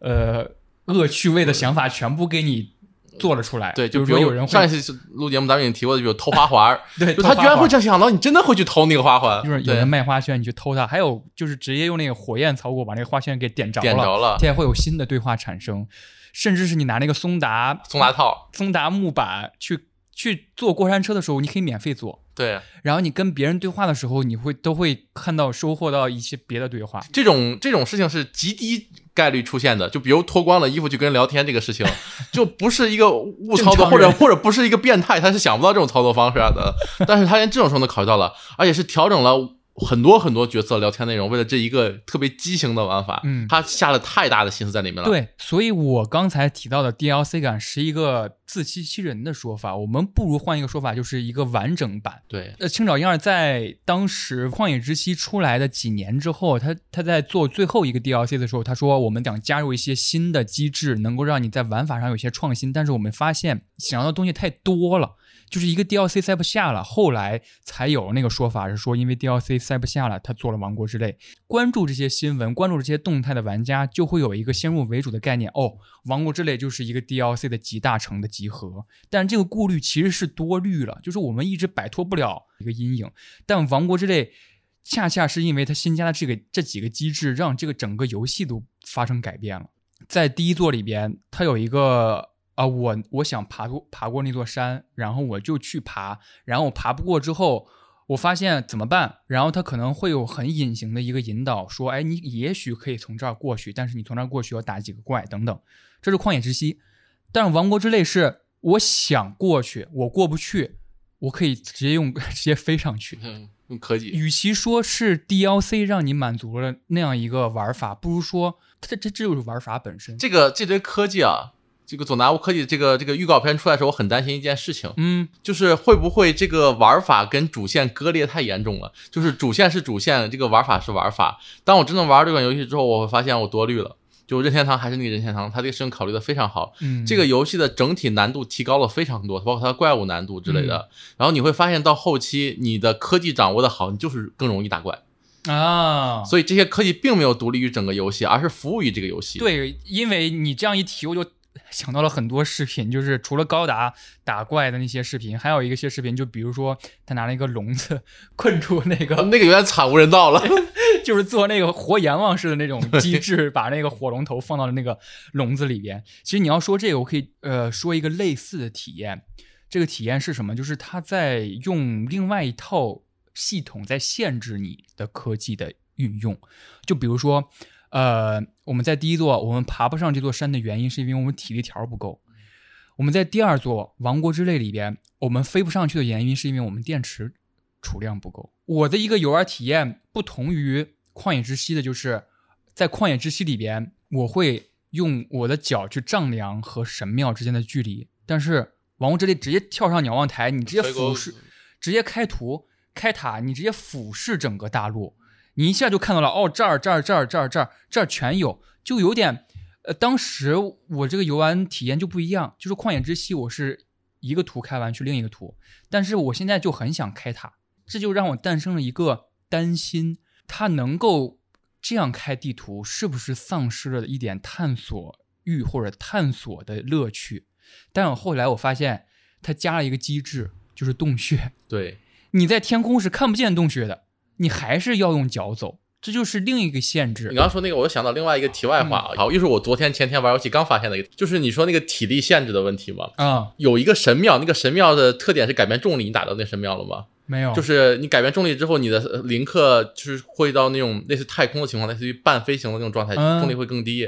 呃恶趣味的想法全部给你做了出来。对，就比如是说有人会上一次录节目咱们已经提过的，比如偷花环，对，就他居然会这样想到，你真的会去偷那个花环，就是有对人卖花圈，你去偷它；还有就是直接用那个火焰草果把那个花圈给点着点着了现在会有新的对话产生，甚至是你拿那个松达松达套，松达木板去去坐过山车的时候，你可以免费坐。对，然后你跟别人对话的时候，你会都会看到收获到一些别的对话。这种这种事情是极低概率出现的，就比如脱光了衣服去跟人聊天这个事情，就不是一个误操作，或者或者不是一个变态，他是想不到这种操作方式的。但是他连这种时候都考虑到了，而且是调整了很多很多角色聊天内容，为了这一个特别畸形的玩法，嗯他下了太大的心思在里面了。对，所以我刚才提到的 DLC 感是一个自欺欺人的说法，我们不如换一个说法，就是一个完整版。对呃，青沼英二在当时《旷野之息》出来的几年之后，他他在做最后一个 DLC 的时候，他说我们想加入一些新的机制，能够让你在玩法上有些创新，但是我们发现想要的东西太多了。就是一个 DLC 塞不下了，后来才有那个说法是说，因为 DLC 塞不下了，他做了《王国之泪》。关注这些新闻、关注这些动态的玩家，就会有一个先入为主的概念：哦，《王国之泪》就是一个 DLC 的集大成的集合。但这个顾虑其实是多虑了，就是我们一直摆脱不了一个阴影。但《王国之泪》恰恰是因为它新加的这个这几个机制，让这个整个游戏都发生改变了。在第一座里边，它有一个啊、我我想爬过爬过那座山，然后我就去爬，然后我爬不过之后，我发现怎么办？然后他可能会有很隐形的一个引导，说，哎，你也许可以从这儿过去，但是你从这儿过去要打几个怪等等。这是旷野之息，但是王国之泪是我想过去，我过不去，我可以直接用 直接飞上去。嗯，用科技，与其说是 DLC 让你满足了那样一个玩法，不如说它这这就是玩法本身。这个这堆科技啊，这个佐拿乌科技这个这个预告片出来的时候，我很担心一件事情，嗯，就是会不会这个玩法跟主线割裂太严重了？就是主线是主线，这个玩法是玩法。当我真正玩这款游戏之后，我会发现我多虑了。就任天堂还是那个任天堂，它这个事情考虑的非常好。嗯这个游戏的整体难度提高了非常多，包括它的怪物难度之类嗯的。然后你会发现到后期，你的科技掌握的好，你就是更容易打怪。啊，所以这些科技并没有独立于整个游戏，而是服务于这个游戏。，对，因为你这样一提，我就想到了很多视频，就是除了高达打怪的那些视频，还有一些视频，就比如说他拿了一个笼子困住那个，那个有点惨无人道了。就是做那个活阎王似的那种机制，把那个火龙头放到了那个笼子里边。其实你要说这个，我可以呃说一个类似的体验。这个体验是什么？就是他在用另外一套系统在限制你的科技的运用。就比如说，呃，我们在第一座我们爬不上这座山的原因，是因为我们体力条不够。我们在第二座《王国之泪》里边，我们飞不上去的原因，是因为我们电池储量不够。我的一个游玩体验不同于《旷野之息》的，就是在《旷野之息》里边，我会用我的脚去丈量和神庙之间的距离，但是《王国之泪》直接跳上鸟望台，你直接俯视，直接开图开塔，你直接俯视整个大陆，你一下就看到了，哦，这儿这儿这儿这儿这儿这儿全有，就有点，呃，当时我这个游玩体验就不一样，就是《旷野之息》，我是一个图开完去另一个图，但是我现在就很想开它，这就让我诞生了一个担心，它能够这样开地图，是不是丧失了一点探索欲或者探索的乐趣？但我后来我发现，它加了一个机制，就是洞穴。对，你在天空是看不见洞穴的，你还是要用脚走，这就是另一个限你制。刚刚说那个，我又想到另外一个题外话好，又是我昨天前天玩游戏刚发现的一个，就是你说那个体力限制的问题嘛。啊、有一个神庙，那个神庙的特点是改变重力，你打到那神庙了吗？没有，就是你改变重力之后，你的呃林克就是会到那种类似太空的情况，类似于半飞行的那种状态，嗯重力会更低。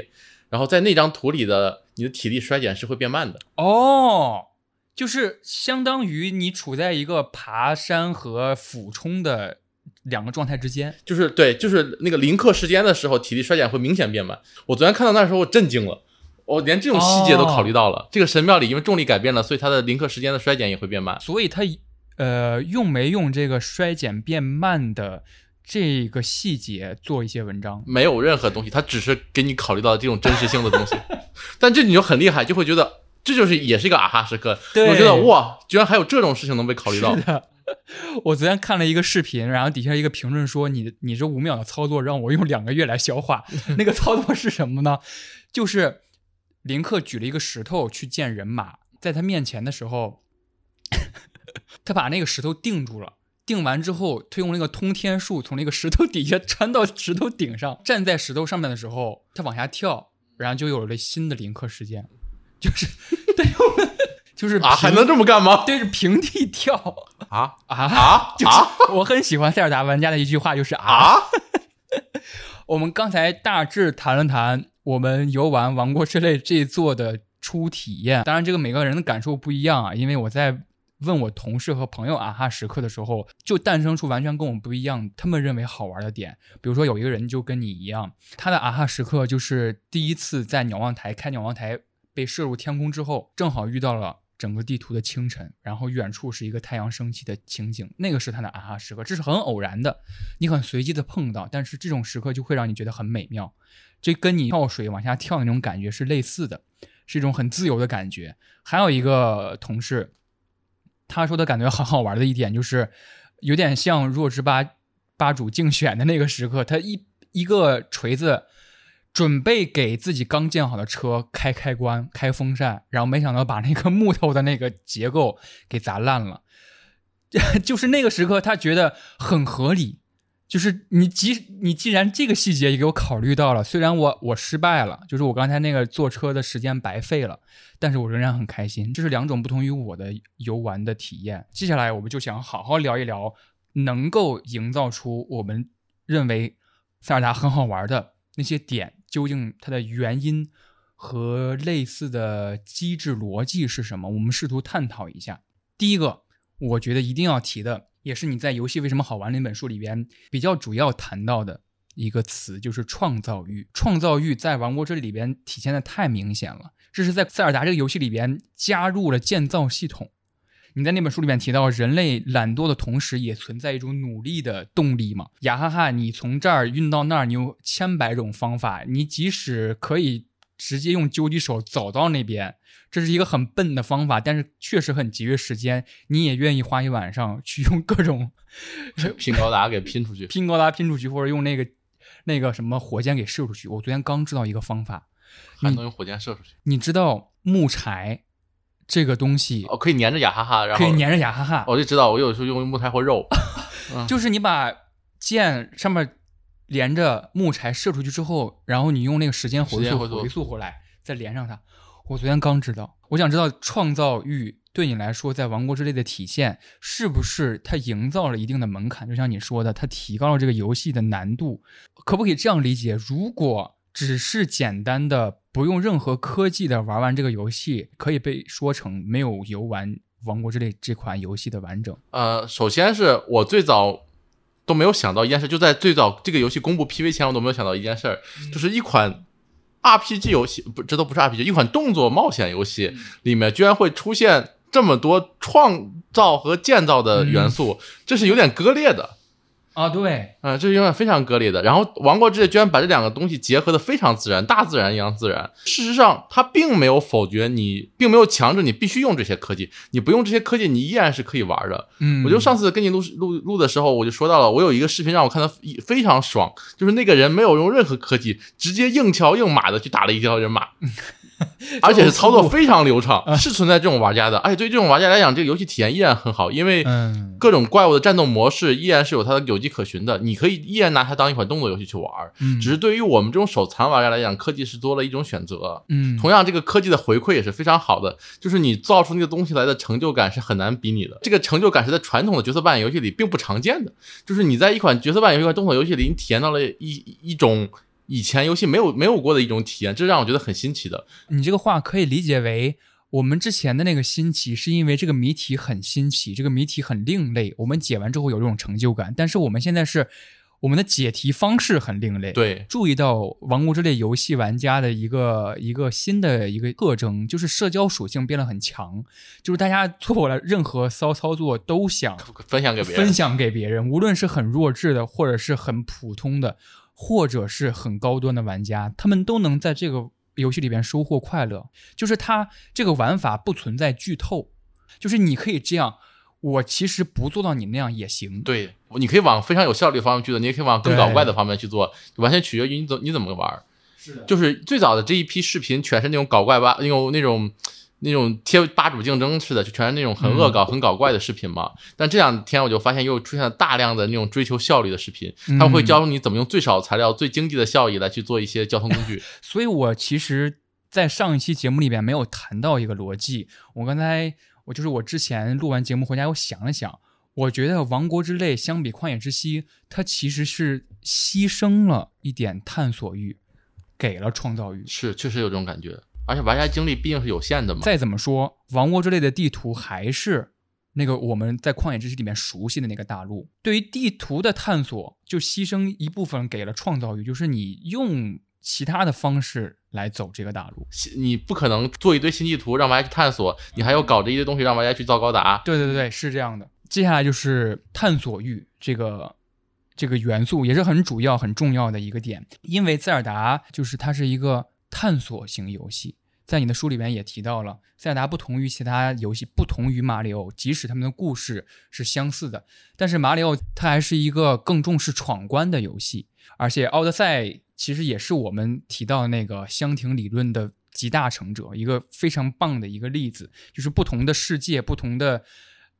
然后在那张图里的你的体力衰减是会变慢的。哦，就是相当于你处在一个爬山和俯冲的两个状态之间。就是对，就是那个临刻时间的时候，体力衰减会明显变慢。我昨天看到那时候，我震惊了，我连这种细节都考虑到了。这个神庙里因为重力改变了，所以它的临刻时间的衰减也会变慢。所以它呃用没用这个衰减变慢的这个细节做一些文章。没有任何东西，它只是给你考虑到这种真实性的东西。但这你就很厉害，就会觉得这就是也是一个啊哈时刻。我觉得哇，居然还有这种事情能被考虑到。的，我昨天看了一个视频，然后底下一个评论说：“你你这五秒的操作让我用两个月来消化。”那个操作是什么呢？就是林克举了一个石头去见人马，在他面前的时候，他把那个石头定住了。定完之后，他用那个通天术从那个石头底下穿到石头顶上，站在石头上面的时候，他往下跳，然后就有了新的林克事件，就是对，就是啊，还能这么干吗？对着平地跳。啊啊啊 就是啊我很喜欢塞尔达玩家的一句话，就是啊。啊！我们刚才大致谈了谈我们游玩《王国之泪》这一座的初体验，当然这个每个人的感受不一样啊，因为我在问我同事和朋友啊哈时刻的时候，就诞生出完全跟我们不一样，他们认为好玩的点。比如说有一个人就跟你一样，他的啊哈时刻就是第一次在鸟望台开鸟望台被射入天空之后，正好遇到了。整个地图的清晨，然后远处是一个太阳升起的情景，那个是他的啊哈时刻，这是很偶然的，你很随机的碰到，但是这种时刻就会让你觉得很美妙，这跟你跳水往下跳那种感觉是类似的，是一种很自由的感觉。还有一个同事，他说的感觉很好玩的一点就是，有点像弱智吧吧主竞选的那个时刻，他一一个锤子。准备给自己刚建好的车开开关、开风扇，然后没想到把那个木头的那个结构给砸烂了。就是那个时刻，他觉得很合理。就是你即你既然这个细节也给我考虑到了，虽然我我失败了，就是我刚才那个坐车的时间白费了，但是我仍然很开心。这是两种不同于我的游玩的体验。接下来我们就想好好聊一聊，能够营造出我们认为塞尔达很好玩的那些点。究竟它的原因和类似的机制逻辑是什么？我们试图探讨一下。第一个，我觉得一定要提的，也是你在《游戏为什么好玩》那本书里边比较主要谈到的一个词，就是创造欲。创造欲在《王国这》里边体现的太明显了，这是在塞尔达这个游戏里边加入了建造系统。你在那本书里面提到，人类懒惰的同时，也存在一种努力的动力嘛？雅哈哈，你从这儿运到那儿，你有千百种方法。你即使可以直接用究极手走到那边，这是一个很笨的方法，但是确实很节约时间。你也愿意花一晚上去用各种 拼高达给拼出去，拼高达拼出去，或者用那个那个什么火箭给射出去。我昨天刚知道一个方法，还能用火箭射出去。你知道木柴？这个东西哦，可以粘着雅哈哈，然后可以粘着雅哈哈。我就知道，我有时候用木柴或肉，就是你把箭上面连着木柴射出去之后，然后你用那个时间回溯回溯回来，再连上它。我昨天刚知道，我想知道创造欲对你来说在王国之泪的体现是不是它营造了一定的门槛？就像你说的，它提高了这个游戏的难度，可不可以这样理解？如果只是简单的不用任何科技的玩完这个游戏，可以被说成没有游玩《王国之泪》这款游戏的完整。呃，首先是我最早都没有想到一件事，就在最早这个游戏公布 PV 前，我都没有想到一件事，就是一款 RPG 游戏，不，这都不是 RPG，一款动作冒险游戏里面居然会出现这么多创造和建造的元素，这是有点割裂的。啊，对，嗯，这是永远非常割裂的。然后《王国之泪》居然把这两个东西结合的非常自然，大自然一样自然。事实上，它并没有否决你，并没有强制你必须用这些科技。你不用这些科技，你依然是可以玩的。嗯，我就上次跟你录录录的时候，我就说到了，我有一个视频让我看的非常爽，就是那个人没有用任何科技，直接硬桥硬马的去打了一条人马。而且是操作非常流畅，是存在这种玩家的。而且对这种玩家来讲，这个游戏体验依然很好，因为各种怪物的战斗模式依然是有它的有迹可循的。你可以依然拿它当一款动作游戏去玩，只是对于我们这种手残玩家来讲，科技是多了一种选择。嗯，同样，这个科技的回馈也是非常好的，就是你造出那个东西来的成就感是很难比拟的。这个成就感是在传统的角色扮演游戏里并不常见的，就是你在一款角色扮演、一款动作游戏里，你体验到了一一种。以前游戏没有没有过的一种体验，这让我觉得很新奇的。你这个话可以理解为，我们之前的那个新奇，是因为这个谜题很新奇，这个谜题很另类，我们解完之后有这种成就感。但是我们现在是，我们的解题方式很另类。对，注意到《王国之泪》游戏玩家的一个一个新的一个特征，就是社交属性变得很强，就是大家做了任何骚操作都想分享给别人，分享给别人，无论是很弱智的，或者是很普通的，或者是很高端的玩家，他们都能在这个游戏里边收获快乐。就是它这个玩法不存在剧透，就是你可以这样。我其实不做到你那样也行。对，你可以往非常有效率的方面去做，你也可以往更搞怪的方面去做，完全取决于你怎你怎么玩。是的，就是最早的这一批视频全是那种搞怪吧，那种那种那种贴吧主竞争似的，就全是那种很恶搞、很搞怪的视频嘛。但这两天我就发现又出现了大量的那种追求效率的视频，他们会教你怎么用最少材料、最经济的效益来去做一些交通工具。所以我其实，在上一期节目里边没有谈到一个逻辑，我刚才。我就是我之前录完节目回家，我想了想，我觉得《王国之泪》相比《旷野之息》，它其实是牺牲了一点探索欲，给了创造欲。是，确实有这种感觉。而且玩家精力毕竟是有限的嘛。再怎么说，《王国之类》的地图还是那个我们在《旷野之息》里面熟悉的那个大陆。对于地图的探索，就牺牲一部分给了创造欲，就是你用。其他的方式来走这个大陆，你不可能做一堆新地图让玩家去探索，你还要搞这一堆东西让玩家去造高达。对对对对，是这样的。接下来就是探索欲这个这个元素，也是很主要很重要的一个点。因为塞尔达就是它是一个探索型游戏，在你的书里面也提到了，塞尔达不同于其他游戏，不同于马里奥，即使他们的故事是相似的，但是马里奥它还是一个更重视闯关的游戏，而且奥德赛。其实也是我们提到那个箱庭理论的集大成者，一个非常棒的一个例子，就是不同的世界、不同的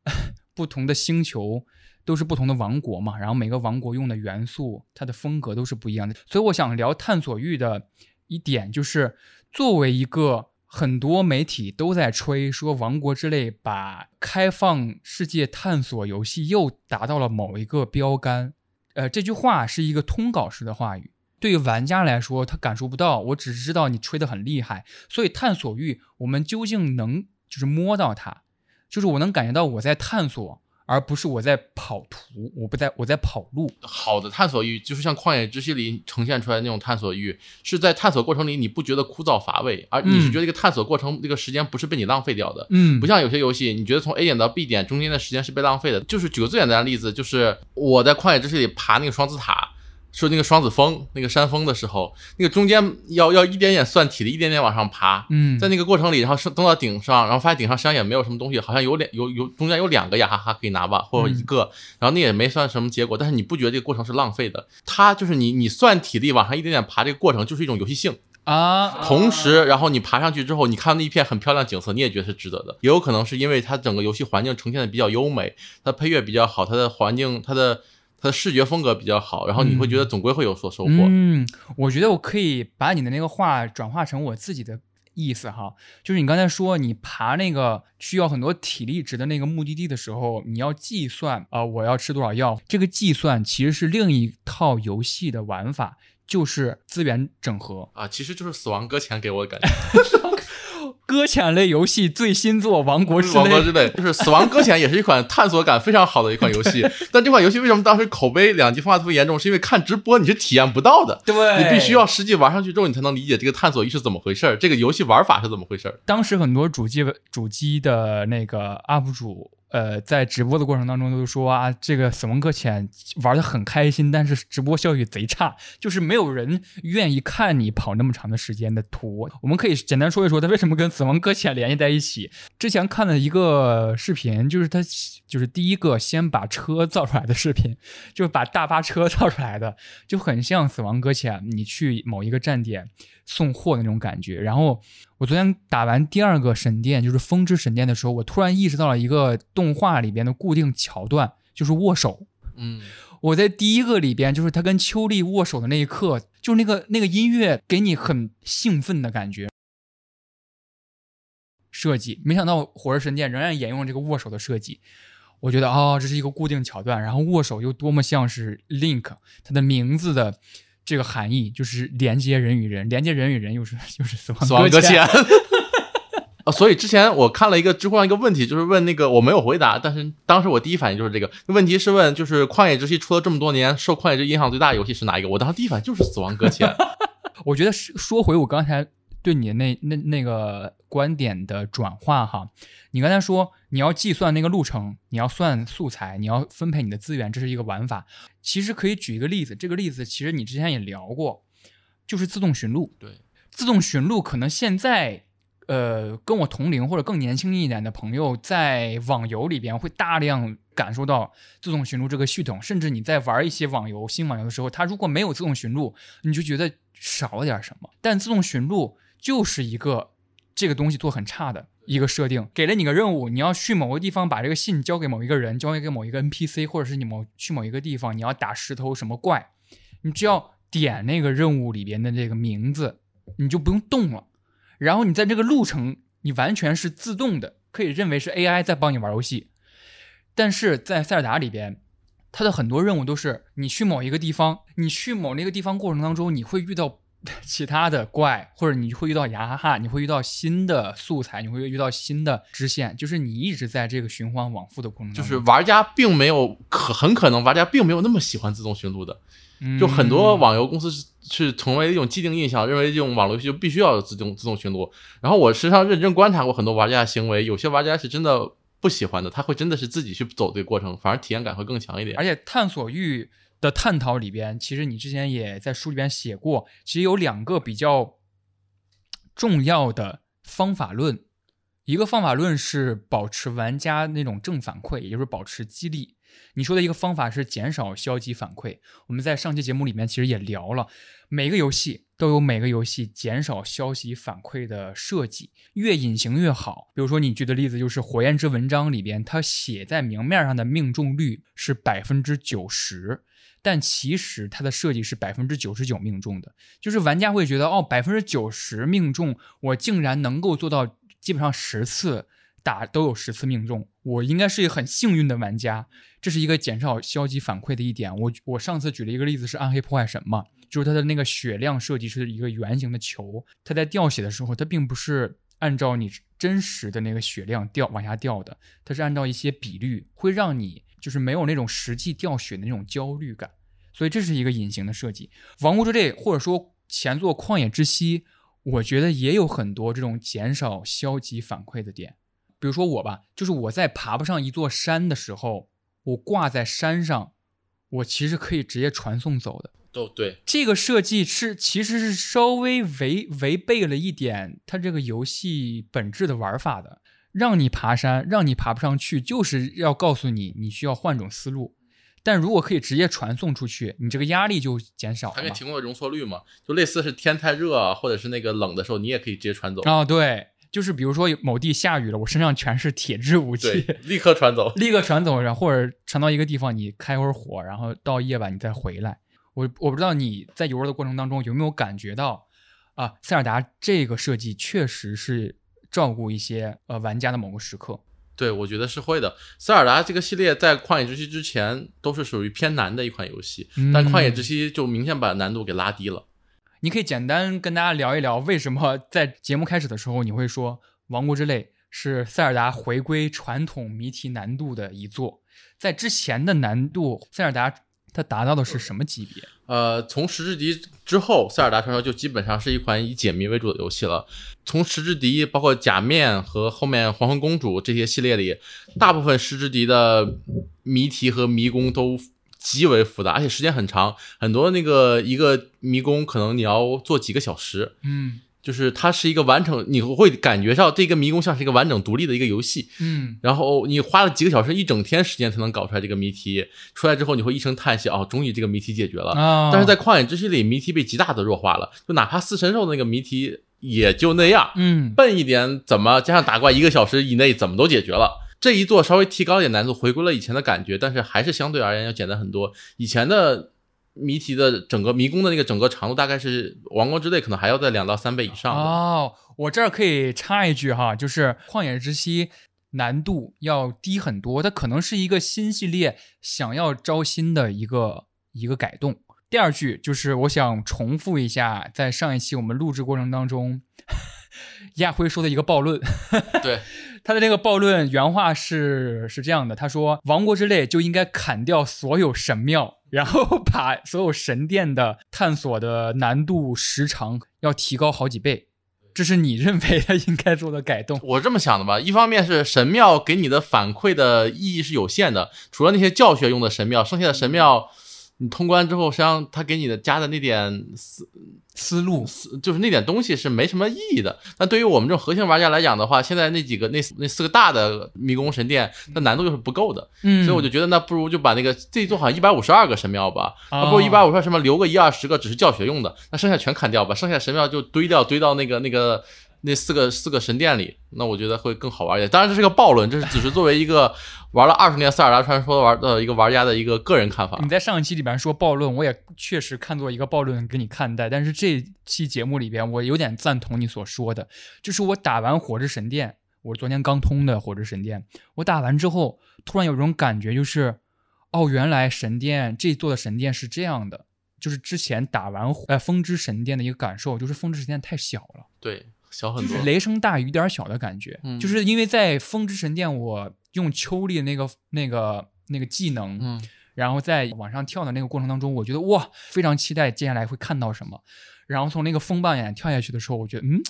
不同的星球，都是不同的王国嘛。然后每个王国用的元素，它的风格都是不一样的。所以我想聊探索欲的一点，就是作为一个很多媒体都在吹说《王国之泪》把开放世界探索游戏又达到了某一个标杆，呃，这句话是一个通稿式的话语。对于玩家来说，他感受不到，我只知道你吹得很厉害，所以探索欲，我们究竟能就是摸到它，就是我能感觉到我在探索，而不是我在跑图，我不在我在跑路。好的探索欲就是像旷野之息里呈现出来那种探索欲，是在探索过程里你不觉得枯燥乏味，而你是觉得这个探索过程这个时间不是被你浪费掉的。嗯，不像有些游戏，你觉得从 A 点到 B 点中间的时间是被浪费的。就是举个最简单的例子，就是我在旷野之息里爬那个双子塔。说那个双子峰那个山峰的时候，那个中间要要一点点算体力，一点点往上爬。嗯，在那个过程里，然后升登到顶上，然后发现顶上实际上也没有什么东西，好像有两有有中间有两个雅哈哈可以拿吧，或者一个，然后那也没算什么结果。但是你不觉得这个过程是浪费的？它就是你你算体力往上一点点爬这个过程就是一种游戏性啊。同时，然后你爬上去之后，你看到那一片很漂亮景色，你也觉得是值得的。也有可能是因为它整个游戏环境呈现的比较优美，它配乐比较好，它的环境它的。它的视觉风格比较好，然后你会觉得总归会有所收获。嗯，我觉得我可以把你的那个话转化成我自己的意思哈，就是你刚才说你爬那个需要很多体力值的那个目的地的时候，你要计算啊，我要吃多少药。这个计算其实是另一套游戏的玩法，就是资源整合啊，其实就是死亡搁浅给我的感觉。搁浅类游戏最新作《王国之泪》，王国之泪就是《死亡搁浅》，也是一款探索感非常好的一款游戏。但这款游戏为什么当时口碑两极分化特别严重？是因为看直播你是体验不到的，对你必须要实际玩上去之后，你才能理解这个探索一是怎么回事儿这个游戏玩法是怎么回事儿当时很多主机主机的那个 UP 主。呃，在直播的过程当中都说啊，这个《死亡搁浅》玩的很开心，但是直播效率贼差，就是没有人愿意看你跑那么长的时间的图。我们可以简单说一说它为什么跟《死亡搁浅》联系在一起。之前看了一个视频，就是他就是第一个先把车造出来的视频，就是把大巴车 造出来的，就很像《死亡搁浅》，你去某一个站点。送货的那种感觉。然后我昨天打完第二个神殿，就是风之神殿的时候，我突然意识到了一个动画里边的固定桥段，就是握手。嗯，我在第一个里边，就是他跟秋丽握手的那一刻，就是那个那个音乐给你很兴奋的感觉。设计，没想到火之神殿仍然沿用这个握手的设计。我觉得啊，这是一个固定桥段，然后握手又多么像是 Link 他的名字的。这个含义就是连接人与人，连接人与人又是又是死亡死亡搁浅。呃，所以之前我看了一个知乎上一个问题，就是问那个我没有回答，但是当时我第一反应就是这个问题是问，就是《旷野之息》出了这么多年，受《旷野之息》影响最大的游戏是哪一个？我当时第一反应就是《死亡搁浅》。我觉得是说回我刚才对你的那那那个观点的转化哈，你刚才说你要计算那个路程，你要算素材，你要分配你的资源，这是一个玩法。其实可以举一个例子，这个例子其实你之前也聊过，就是自动寻路。对，自动寻路可能现在。呃，跟我同龄或者更年轻一点的朋友，在网游里边会大量感受到自动寻路这个系统，甚至你在玩一些网游、新网游的时候，它如果没有自动寻路，你就觉得少了点什么。但自动寻路就是一个这个东西做很差的一个设定，给了你个任务，你要去某个地方把这个信交给某一个人，交给某一个 NPC，或者是你某去某一个地方，你要打石头什么怪，你只要点那个任务里边的这个名字，你就不用动了。然后你在这个路程，你完全是自动的，可以认为是 AI 在帮你玩游戏。但是在塞尔达里边，它的很多任务都是你去某一个地方，你去某那个地方过程当中，你会遇到 其他的怪，或者你会遇到雅哈哈，你会遇到新的素材，你会遇到新的支线，就是你一直在这个循环往复的过程中。就是玩家并没有可很可能玩家并没有那么喜欢自动寻路的，就很多网游公司是。是成为一种既定印象，认为这种网络游戏就必须要有自动自动寻路。然后我实际上认真观察过很多玩家的行为，有些玩家是真的不喜欢的，他会真的是自己去走这个过程，反而体验感会更强一点。而且探索欲的探讨里边，其实你之前也在书里边写过，其实有两个比较重要的方法论，一个方法论是保持玩家那种正反馈，也就是保持激励。你说的一个方法是减少消极反馈。我们在上期节目里面其实也聊了，每个游戏都有每个游戏减少消极反馈的设计，越隐形越好。比如说你举的例子就是《火焰之文章》里边，它写在明面上的命中率是百分之九十，但其实它的设计是百分之九十九命中的，就是玩家会觉得哦，百分之九十命中，我竟然能够做到基本上十次。打都有十次命中，我应该是一个很幸运的玩家。这是一个减少消极反馈的一点。我我上次举了一个例子是《暗黑破坏神》嘛，就是它的那个血量设计是一个圆形的球，它在掉血的时候，它并不是按照你真实的那个血量掉往下掉的，它是按照一些比率，会让你就是没有那种实际掉血的那种焦虑感。所以这是一个隐形的设计。《王国之泪》或者说前作《旷野之息》，我觉得也有很多这种减少消极反馈的点。比如说我吧，就是我在爬不上一座山的时候，我挂在山上，我其实可以直接传送走的。哦对，这个设计是其实是稍微违违背了一点它这个游戏本质的玩法的，让你爬山，让你爬不上去，就是要告诉你你需要换种思路。但如果可以直接传送出去，你这个压力就减少了。它给提供了容错率嘛？就类似是天太热啊，或者是那个冷的时候，你也可以直接传走。啊，对。就是比如说某地下雨了，我身上全是铁质武器，立刻传走，立刻传走，然后或者传到一个地方，你开会儿火，然后到夜晚你再回来。我我不知道你在游玩的过程当中有没有感觉到，啊，塞尔达这个设计确实是照顾一些呃玩家的某个时刻。对，我觉得是会的。塞尔达这个系列在旷野之息之前都是属于偏难的一款游戏，但旷野之息就明显把难度给拉低了。你可以简单跟大家聊一聊，为什么在节目开始的时候你会说《王国之泪》是塞尔达回归传统谜题难度的一座？在之前的难度，塞尔达它达到的是什么级别？呃，从石之笛之后，塞尔达传说就基本上是一款以解谜为主的游戏了。从石之笛，包括假面和后面黄昏公主这些系列里，大部分石之笛的谜题和迷宫都。极为复杂，而且时间很长，很多那个一个迷宫可能你要做几个小时，嗯，就是它是一个完整，你会感觉到这个迷宫像是一个完整独立的一个游戏，嗯，然后你花了几个小时，一整天时间才能搞出来这个谜题，出来之后你会一声叹息，哦，终于这个谜题解决了。但是在旷野之息里，谜题被极大的弱化了，就哪怕四神兽的那个谜题也就那样，嗯，笨一点怎么加上打怪一个小时以内怎么都解决了。这一座稍微提高一点难度，回归了以前的感觉，但是还是相对而言要简单很多。以前的谜题的整个迷宫的那个整个长度，大概是《王国之泪》可能还要在两到三倍以上。哦，我这儿可以插一句哈，就是《旷野之息》难度要低很多，它可能是一个新系列想要招新的一个一个改动。第二句就是我想重复一下，在上一期我们录制过程当中。亚辉说的一个暴论。对，他的那个暴论原话是是这样的：他说，王国之泪就应该砍掉所有神庙，然后把所有神殿的探索的难度时长要提高好几倍。这是你认为他应该做的改动？我这么想的吧，一方面是神庙给你的反馈的意义是有限的，除了那些教学用的神庙，剩下的神庙。你通关之后，实际上他给你的加的那点思思路，思就是那点东西是没什么意义的。那对于我们这种核心玩家来讲的话，现在那几个那那四个大的迷宫神殿，那难度又是不够的。嗯，所以我就觉得，那不如就把那个这一座好像一百五十二个神庙吧，那不如一百五十二神庙留个一二十个，只是教学用的，那剩下全砍掉吧，剩下神庙就堆掉堆到那个那个。那四个四个神殿里，那我觉得会更好玩一点。当然这是个暴论，这是只是作为一个 玩了二十年塞尔达传说玩的一个玩家的一个个人看法。你在上一期里边说暴论，我也确实看作一个暴论给你看待。但是这期节目里边，我有点赞同你所说的，就是我打完火之神殿，我昨天刚通的火之神殿，我打完之后，突然有种感觉，就是哦，原来神殿这座的神殿是这样的。就是之前打完呃风之神殿的一个感受，就是风之神殿太小了。对。小很多，雷声大雨点小的感觉，嗯就是因为在风之神殿，我用秋丽那个那个那个技能，嗯，然后在往上跳的那个过程当中，我觉得哇，非常期待接下来会看到什么。然后从那个风半眼跳下去的时候，我觉得，嗯，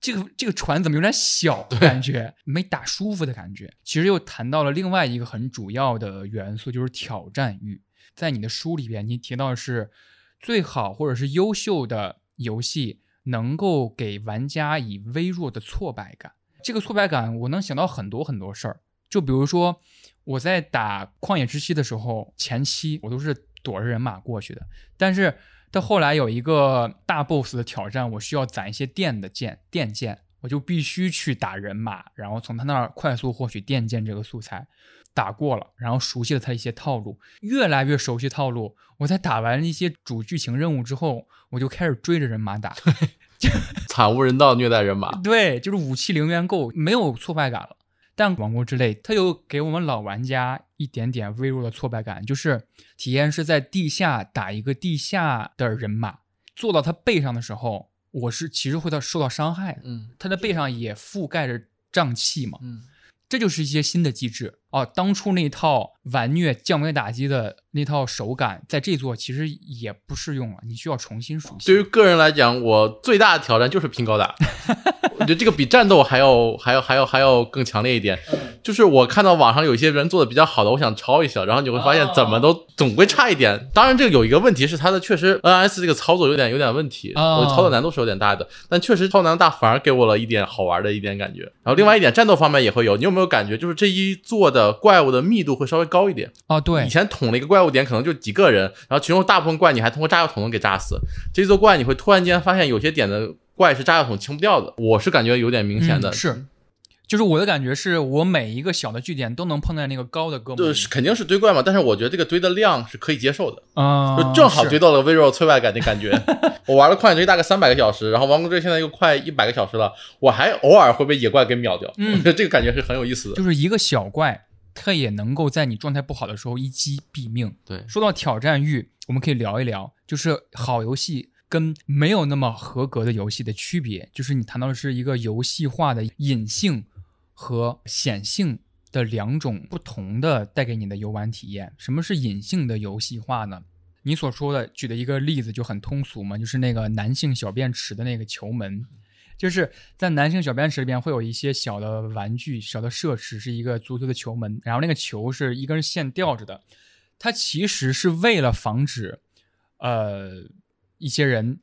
这个这个船怎么有点小，感觉没打舒服的感觉。其实又谈到了另外一个很主要的元素，就是挑战欲。在你的书里边，你提到的是最好或者是优秀的游戏。能够给玩家以微弱的挫败感，这个挫败感我能想到很多很多事儿，就比如说我在打旷野之息的时候，前期我都是躲着人马过去的，但是到后来有一个大 boss 的挑战，我需要攒一些电的剑，电剑，我就必须去打人马，然后从他那儿快速获取电剑这个素材。打过了，然后熟悉了他一些套路，越来越熟悉套路。我在打完一些主剧情任务之后，我就开始追着人马打 惨无人道虐待人马。对，就是武器零元购，没有挫败感了。但王国之泪，它又给我们老玩家一点点微弱的挫败感，就是体验是在地下打一个地下的人马，坐到他背上的时候，我是其实会到受到伤害。嗯，他的背上也覆盖着瘴气嘛。嗯。这就是一些新的机制哦。当初那套完虐降维打击的那套手感，在这座其实也不适用了，你需要重新熟悉。对于个人来讲，我最大的挑战就是拼高达。我觉得这个比战斗还要还要还要还要更强烈一点。就是我看到网上有一些人做的比较好的，我想抄一下，然后你会发现怎么都总归差一点。当然，这个有一个问题是它的确实 NS 这个操作有点有点问题，我操作难度是有点大的。但确实操作难度大反而给我了一点好玩的一点感觉。然后另外一点，战斗方面也会有。你有没有感觉，就是这一座的怪物的密度会稍微高一点？哦，对，以前捅了一个怪物点可能就几个人，然后其中大部分怪你还通过炸药桶能给炸死。这座怪你会突然间发现有些点的。怪是炸药桶清不掉的，我是感觉有点明显的，是，就是我的感觉是我每一个小的据点都能碰在那个高的哥们，对，是肯定是堆怪嘛，但是我觉得这个堆的量是可以接受的，啊，就正好堆到了微弱挫败感的感觉。我玩了旷野之息大概三百个小时，然后王国之现在又快一百个小时了，我还偶尔会被野怪给秒掉，嗯，我觉得这个感觉是很有意思的，就是一个小怪，它也能够在你状态不好的时候一击毙命。对，说到挑战欲，我们可以聊一聊，就是好游戏。跟没有那么合格的游戏的区别，就是你谈到的是一个游戏化的隐性和显性的两种不同的带给你的游玩体验。什么是隐性的游戏化呢？你所说的举的一个例子就很通俗嘛，就是那个男性小便池的那个球门，就是在男性小便池里边会有一些小的玩具、小的设施，是一个足球的球门，然后那个球是一根线吊着的，它其实是为了防止，呃。一些人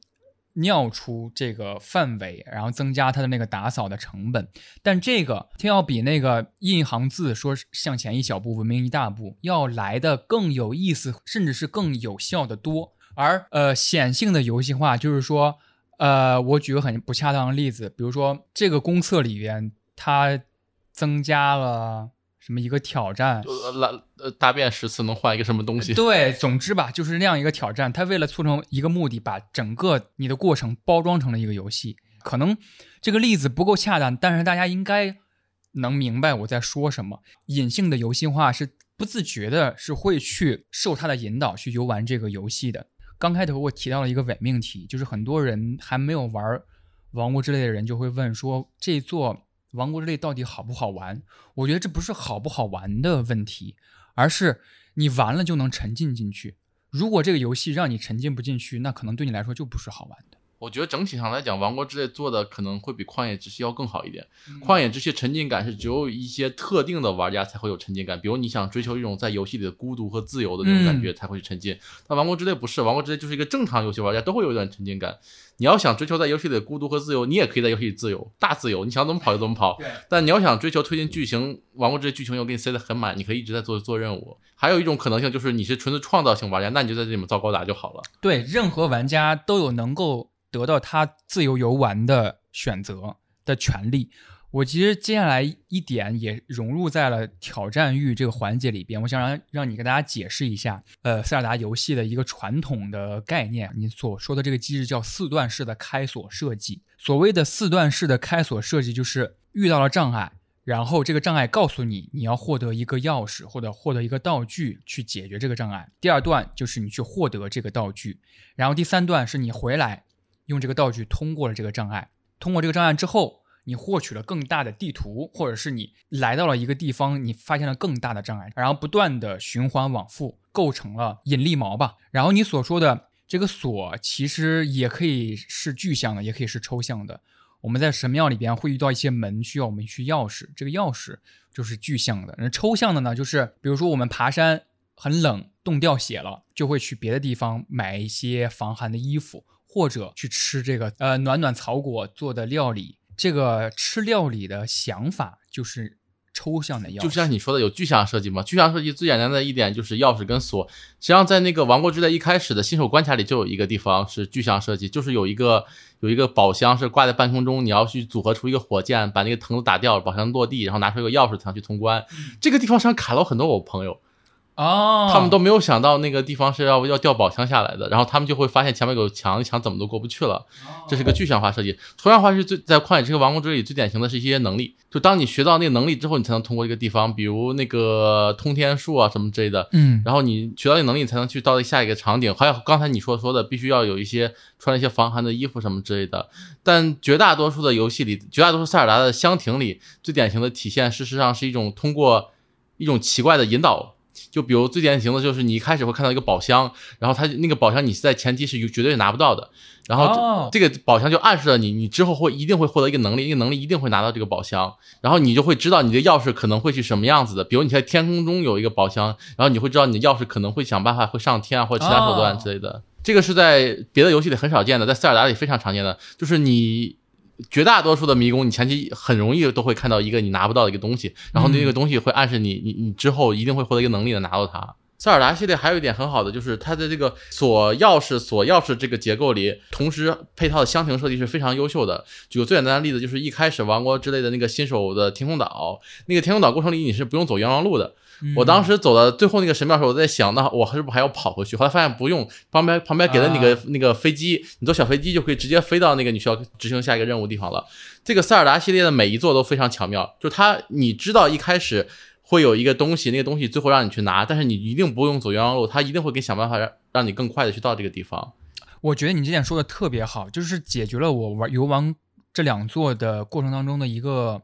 尿出这个范围，然后增加它的那个打扫的成本，但这个它要比那个印一行字说向前一小步，文明一大步要来的更有意思，甚至是更有效的多。而呃显性的游戏化就是说，呃，我举个很不恰当的例子，比如说这个公测里边它增加了。什么一个挑战？拉呃大便十次能换一个什么东西？对，总之吧，就是那样一个挑战。它为了促成一个目的，把整个你的过程包装成了一个游戏。可能这个例子不够恰当，但是大家应该能明白我在说什么。隐性的游戏化是不自觉的，是会去受它的引导去游玩这个游戏的。刚开头我提到了一个伪命题，就是很多人还没有玩王国之泪的人就会问说，这座王国之泪到底好不好玩？我觉得这不是好不好玩的问题，而是你玩了就能沉浸进去。如果这个游戏让你沉浸不进去，那可能对你来说就不是好玩的。我觉得整体上来讲，《王国之泪》做的可能会比《旷野之息》要更好一点。《旷野之息》沉浸感是只有一些特定的玩家才会有沉浸感，比如你想追求一种在游戏里的孤独和自由的那种感觉才会去沉浸。但《王国之泪》不是，《王国之泪》就是一个正常游戏玩家都会有一点沉浸感。你要想追求在游戏里的孤独和自由，你也可以在游戏里自由，大自由，你想怎么跑就怎么跑。但你要想追求推进剧情，《王国之泪》剧情又给你塞得很满，你可以一直在做做任务。还有一种可能性就是你是纯粹创造性玩家，那你就在这里面造高达就好了。对，任何玩家都有能够。得到他自由游玩的选择的权利。我其实接下来一点也融入在了挑战欲这个环节里边。我想让让你跟大家解释一下，呃，塞尔达游戏的一个传统的概念。你所说的这个机制叫四段式的开锁设计。所谓的四段式的开锁设计，就是遇到了障碍，然后这个障碍告诉你你要获得一个钥匙或者获得一个道具去解决这个障碍。第二段就是你去获得这个道具，然后第三段是你回来。用这个道具通过了这个障碍，通过这个障碍之后，你获取了更大的地图，或者是你来到了一个地方，你发现了更大的障碍，然后不断的循环往复，构成了引力锚吧。然后你所说的这个锁，其实也可以是具象的，也可以是抽象的。我们在神庙里边会遇到一些门，需要我们去钥匙，这个钥匙就是具象的。那抽象的呢，就是比如说我们爬山很冷，冻掉血了，就会去别的地方买一些防寒的衣服。或者去吃这个呃暖暖草果做的料理，这个吃料理的想法就是抽象的钥匙。就像你说的，有具象设计吗？具象设计最简单的一点就是钥匙跟锁。实际上，在那个王国之泪一开始的新手关卡里，就有一个地方是具象设计，就是有一个有一个宝箱是挂在半空中，你要去组合出一个火箭，把那个藤子打掉，宝箱落地，然后拿出一个钥匙才能去通关。这个地方上卡了很多我朋友。哦，他们都没有想到那个地方是要要掉宝箱下来的，然后他们就会发现前面有墙，墙怎么都过不去了。这是个具象化设计。抽象化是最在旷野这个王国之里最典型的是一些能力，就当你学到那个能力之后，你才能通过一个地方，比如那个通天术啊什么之类的。嗯，然后你学到那能力，你才能去到下一个场景。还有刚才你说说的，必须要有一些穿一些防寒的衣服什么之类的。但绝大多数的游戏里，绝大多数塞尔达的箱庭里，最典型的体现，事实上是一种通过一种奇怪的引导。就比如最典型的就是你一开始会看到一个宝箱，然后它那个宝箱你在前期是绝对拿不到的，然后这个宝箱就暗示了你，你之后会一定会获得一个能力，一个能力一定会拿到这个宝箱，然后你就会知道你的钥匙可能会是什么样子的。比如你在天空中有一个宝箱，然后你会知道你的钥匙可能会想办法会上天啊，或者其他手段之类的。这个是在别的游戏里很少见的，在塞尔达里非常常见的，就是你。绝大多数的迷宫，你前期很容易都会看到一个你拿不到的一个东西，然后那个东西会暗示你，你你之后一定会获得一个能力的拿到它。塞尔达系列还有一点很好的，就是它的这个锁钥匙、锁钥匙这个结构里，同时配套的箱庭设计是非常优秀的。举个最简单的例子，就是一开始王国之类的那个新手的天空岛，那个天空岛过程里你是不用走冤枉路的。我当时走到最后那个神庙时候，我在想，那我是不是还要跑回去？后来发现不用，旁边旁边给了你个那个飞机，你坐小飞机就可以直接飞到那个你需要执行下一个任务地方了。这个塞尔达系列的每一座都非常巧妙，就它你知道一开始会有一个东西，那个东西最后让你去拿，但是你一定不用走冤枉路，它一定会给想办法让让你更快的去到这个地方。我觉得你这点说的特别好，就是解决了我玩游玩这两座的过程当中的一个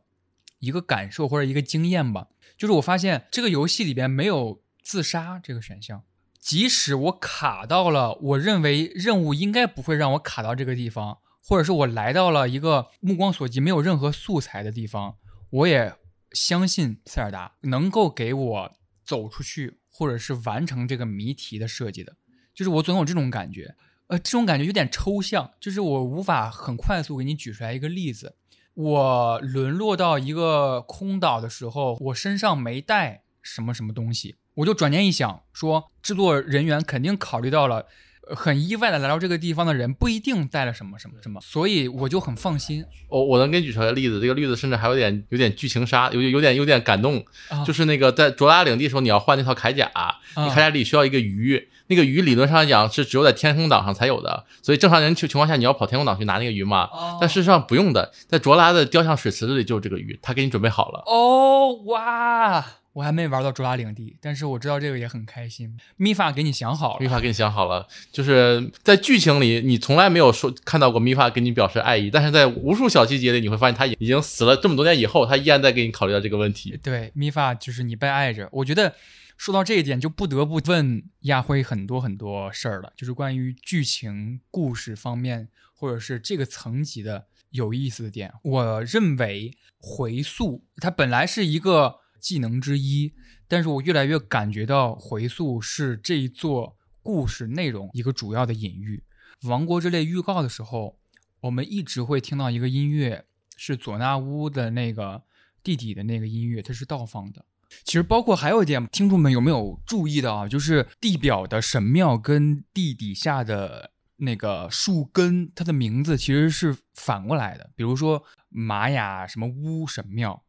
一个感受或者一个经验吧。就是我发现这个游戏里边没有自杀这个选项，即使我卡到了，我认为任务应该不会让我卡到这个地方，或者是我来到了一个目光所及没有任何素材的地方，我也相信塞尔达能够给我走出去，或者是完成这个谜题的设计的。就是我总有这种感觉，呃，这种感觉有点抽象，就是我无法很快速给你举出来一个例子。我沦落到一个空岛的时候，我身上没带什么什么东西，我就转念一想，说制作人员肯定考虑到了，很意外的来到这个地方的人不一定带了什么什么什么，所以我就很放心。我我能给你举出来例子，这个例子甚至还有点有点剧情杀，有有点有点感动，就是那个在卓拉领地的时候，你要换那套铠甲，你铠甲里需要一个鱼。那个鱼理论上来讲是只有在天空岛上才有的，所以正常人去情况下你要跑天空岛去拿那个鱼嘛。但事实上不用的，在卓拉的雕像水池子里就有这个鱼，他给你准备好了。哦哇，我还没玩到卓拉领地，但是我知道这个也很开心。米法给你想好了，米法给你想好了，就是在剧情里你从来没有说看到过米法给你表示爱意，但是在无数小细节里你会发现他已经死了这么多年以后，他依然在给你考虑到这个问题。对，米法就是你被爱着。我觉得说到这一点，就不得不问亚辉很多很多事儿了，就是关于剧情故事方面，或者是这个层级的有意思的点。我认为回溯它本来是一个。技能之一，但是我越来越感觉到回溯是这一座故事内容一个主要的隐喻。王国之泪预告的时候，我们一直会听到一个音乐，是佐纳乌的那个弟弟的那个音乐，它是倒放的。其实包括还有一点，听众们有没有注意到啊？就是地表的神庙跟地底下的那个树根，它的名字其实是反过来的。比如说玛雅什么乌神庙，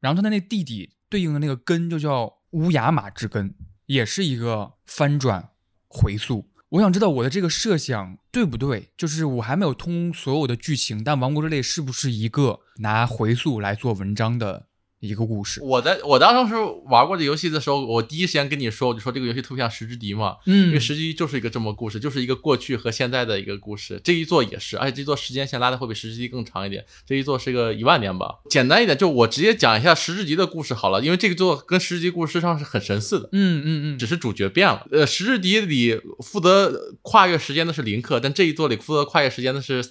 然后它的那地底。对应的那个根就叫乌雅马之根，也是一个翻转回溯。我想知道我的这个设想对不对？就是我还没有通所有的剧情，但《王国之泪》是不是一个拿回溯来做文章的？一个故事，我在我当时玩过这游戏的时候，我第一时间跟你说，我就说这个游戏特别像《石之笛》嘛，嗯，因为《石之笛》就是一个这么故事，就是一个过去和现在的一个故事。这一座也是，而且这座时间线拉的会比《石之笛》更长一点，这一座是个一万年吧。简单一点，就我直接讲一下《石之笛》的故事好了，因为这个座跟《石之笛》故事上是很神似的，嗯嗯嗯，只是主角变了。呃，《石之笛》里负责跨越时间的是林克，但这一座里负责跨越时间的是。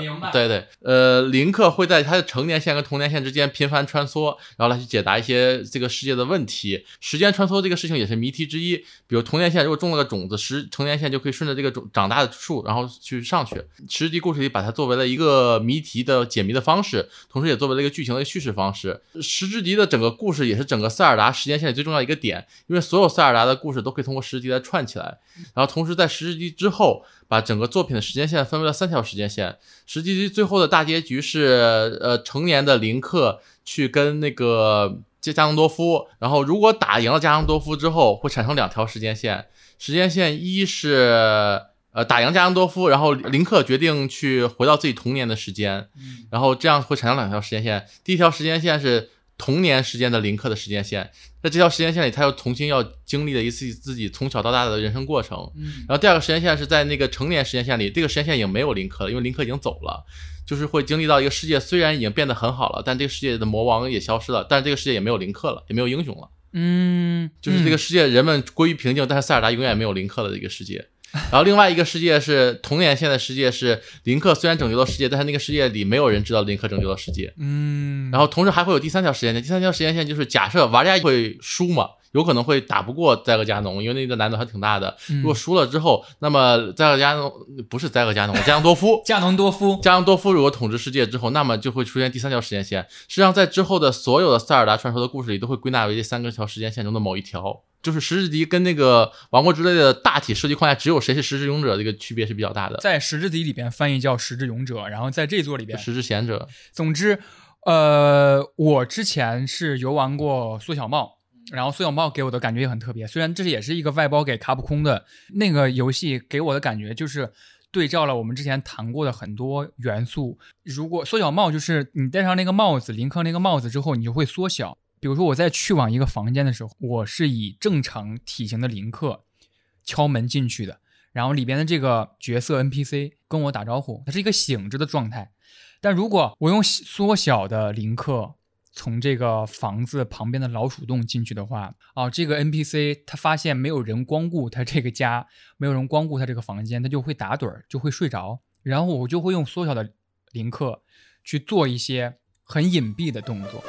明白。对对，呃，林克会在他的成年线跟童年线之间频繁穿梭，然后来去解答一些这个世界的问题。时间穿梭这个事情也是谜题之一。比如童年线如果种了个种子，时成年线就可以顺着这个种长大的树，然后去上去。实际故事里把它作为了一个谜题的解谜的方式，同时也作为了一个剧情的叙事方式。石之笛的整个故事也是整个塞尔达时间线里最重要一个点，因为所有塞尔达的故事都可以通过石之笛来串起来。然后同时在石之笛之后。把整个作品的时间线分为了三条时间线，实际最后的大结局是，呃，成年的林克去跟那个加加农多夫，然后如果打赢了加农多夫之后，会产生两条时间线，时间线一是，呃，打赢加农多夫，然后林克决定去回到自己童年的时间，然后这样会产生两条时间线，第一条时间线是。童年时间的林克的时间线，在这条时间线里，他又重新要经历了一次自己从小到大的人生过程。嗯，然后第二个时间线是在那个成年时间线里，这个时间线已经没有林克了，因为林克已经走了，就是会经历到一个世界虽然已经变得很好了，但这个世界的魔王也消失了，但是这个世界也没有林克了，也没有英雄了。嗯，就是这个世界人们归于平静，但是塞尔达永远没有林克的一个世界。然后另外一个世界是童年线的世界，是林克虽然拯救了世界，但是那个世界里没有人知道林克拯救了世界。嗯，然后同时还会有第三条时间线，第三条时间线就是假设玩家会输嘛，有可能会打不过灾厄加农，因为那个难度还挺大的。如果输了之后，那么灾厄加农不是灾厄加农，加农多夫，加农多夫，加农多夫如果统治世界之后，那么就会出现第三条时间线。实际上，在之后的所有的塞尔达传说的故事里，都会归纳为这三个条时间线中的某一条。就是石之笛跟那个王国之类的大体设计框架，只有谁是石之勇者这个区别是比较大的。在石之笛里边翻译叫石之勇者，然后在这座里边石之贤者。总之，呃，我之前是游玩过缩小帽，然后缩小帽给我的感觉也很特别。虽然这也是一个外包给卡普空的那个游戏，给我的感觉就是对照了我们之前谈过的很多元素。如果缩小帽就是你戴上那个帽子，林克那个帽子之后，你就会缩小。比如说我在去往一个房间的时候，我是以正常体型的林克敲门进去的，然后里边的这个角色 NPC 跟我打招呼，它是一个醒着的状态。但如果我用缩小的林克从这个房子旁边的老鼠洞进去的话，啊，这个 NPC 他发现没有人光顾他这个家，没有人光顾他这个房间，他就会打盹儿，就会睡着。然后我就会用缩小的林克去做一些很隐蔽的动作。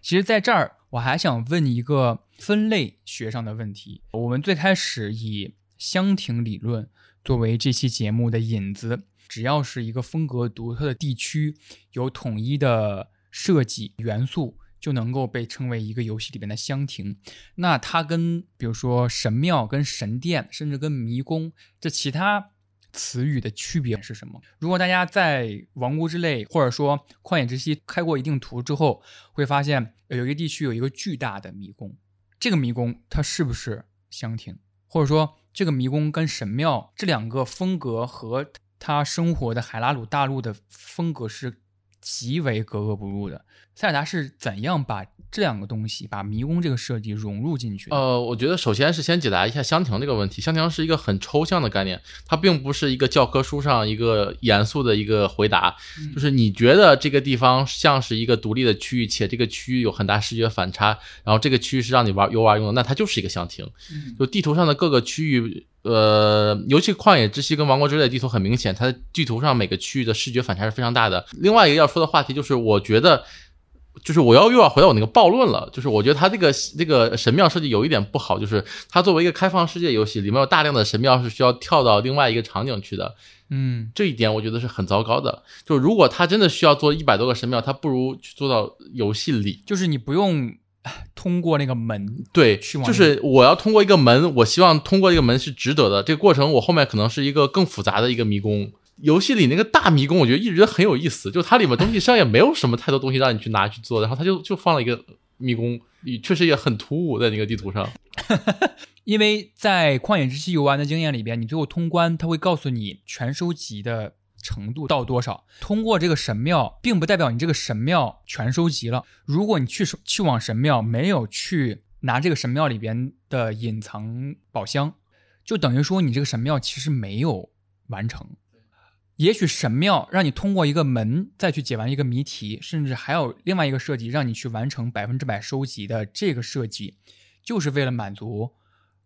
其实，在这儿我还想问一个分类学上的问题。我们最开始以箱庭理论作为这期节目的引子，只要是一个风格独特的地区，有统一的设计元素，就能够被称为一个游戏里边的箱庭。那它跟比如说神庙、跟神殿，甚至跟迷宫这其他。词语的区别是什么？如果大家在《王国之泪》或者说《旷野之息》开过一定图之后，会发现有一个地区有一个巨大的迷宫，这个迷宫它是不是香亭，或者说这个迷宫跟神庙这两个风格和他生活的海拉鲁大陆的风格是极为格格不入的。塞尔达是怎样把这两个东西，把迷宫这个设计融入进去？呃，我觉得首先是先解答一下香亭这个问题。香亭是一个很抽象的概念，它并不是一个教科书上一个严肃的一个回答。就是你觉得这个地方像是一个独立的区域，且这个区域有很大视觉反差，然后这个区域是让你玩游玩用的，那它就是一个香亭。就地图上的各个区域，呃，尤其旷野之息跟王国之泪地图很明显，它的地图上每个区域的视觉反差是非常大的。另外一个要说的话题就是，我觉得。就是我要又要回到我那个暴论了，就是我觉得它这个这个神庙设计有一点不好，就是它作为一个开放世界游戏，里面有大量的神庙是需要跳到另外一个场景去的，嗯，这一点我觉得是很糟糕的。就如果它真的需要做一百多个神庙，它不如去做到游戏里，就是你不用通过那个门，对，就是我要通过一个门，我希望通过一个门是值得的。这个过程我后面可能是一个更复杂的一个迷宫。游戏里那个大迷宫，我觉得一直很有意思，就它里面东西实际上也没有什么太多东西让你去拿去做，然后它就就放了一个迷宫，确实也很突兀在那个地图上。因为在旷野之息游玩的经验里边，你最后通关，它会告诉你全收集的程度到多少。通过这个神庙，并不代表你这个神庙全收集了。如果你去去往神庙，没有去拿这个神庙里边的隐藏宝箱，就等于说你这个神庙其实没有完成。也许神庙让你通过一个门再去解完一个谜题，甚至还有另外一个设计让你去完成百分之百收集的这个设计，就是为了满足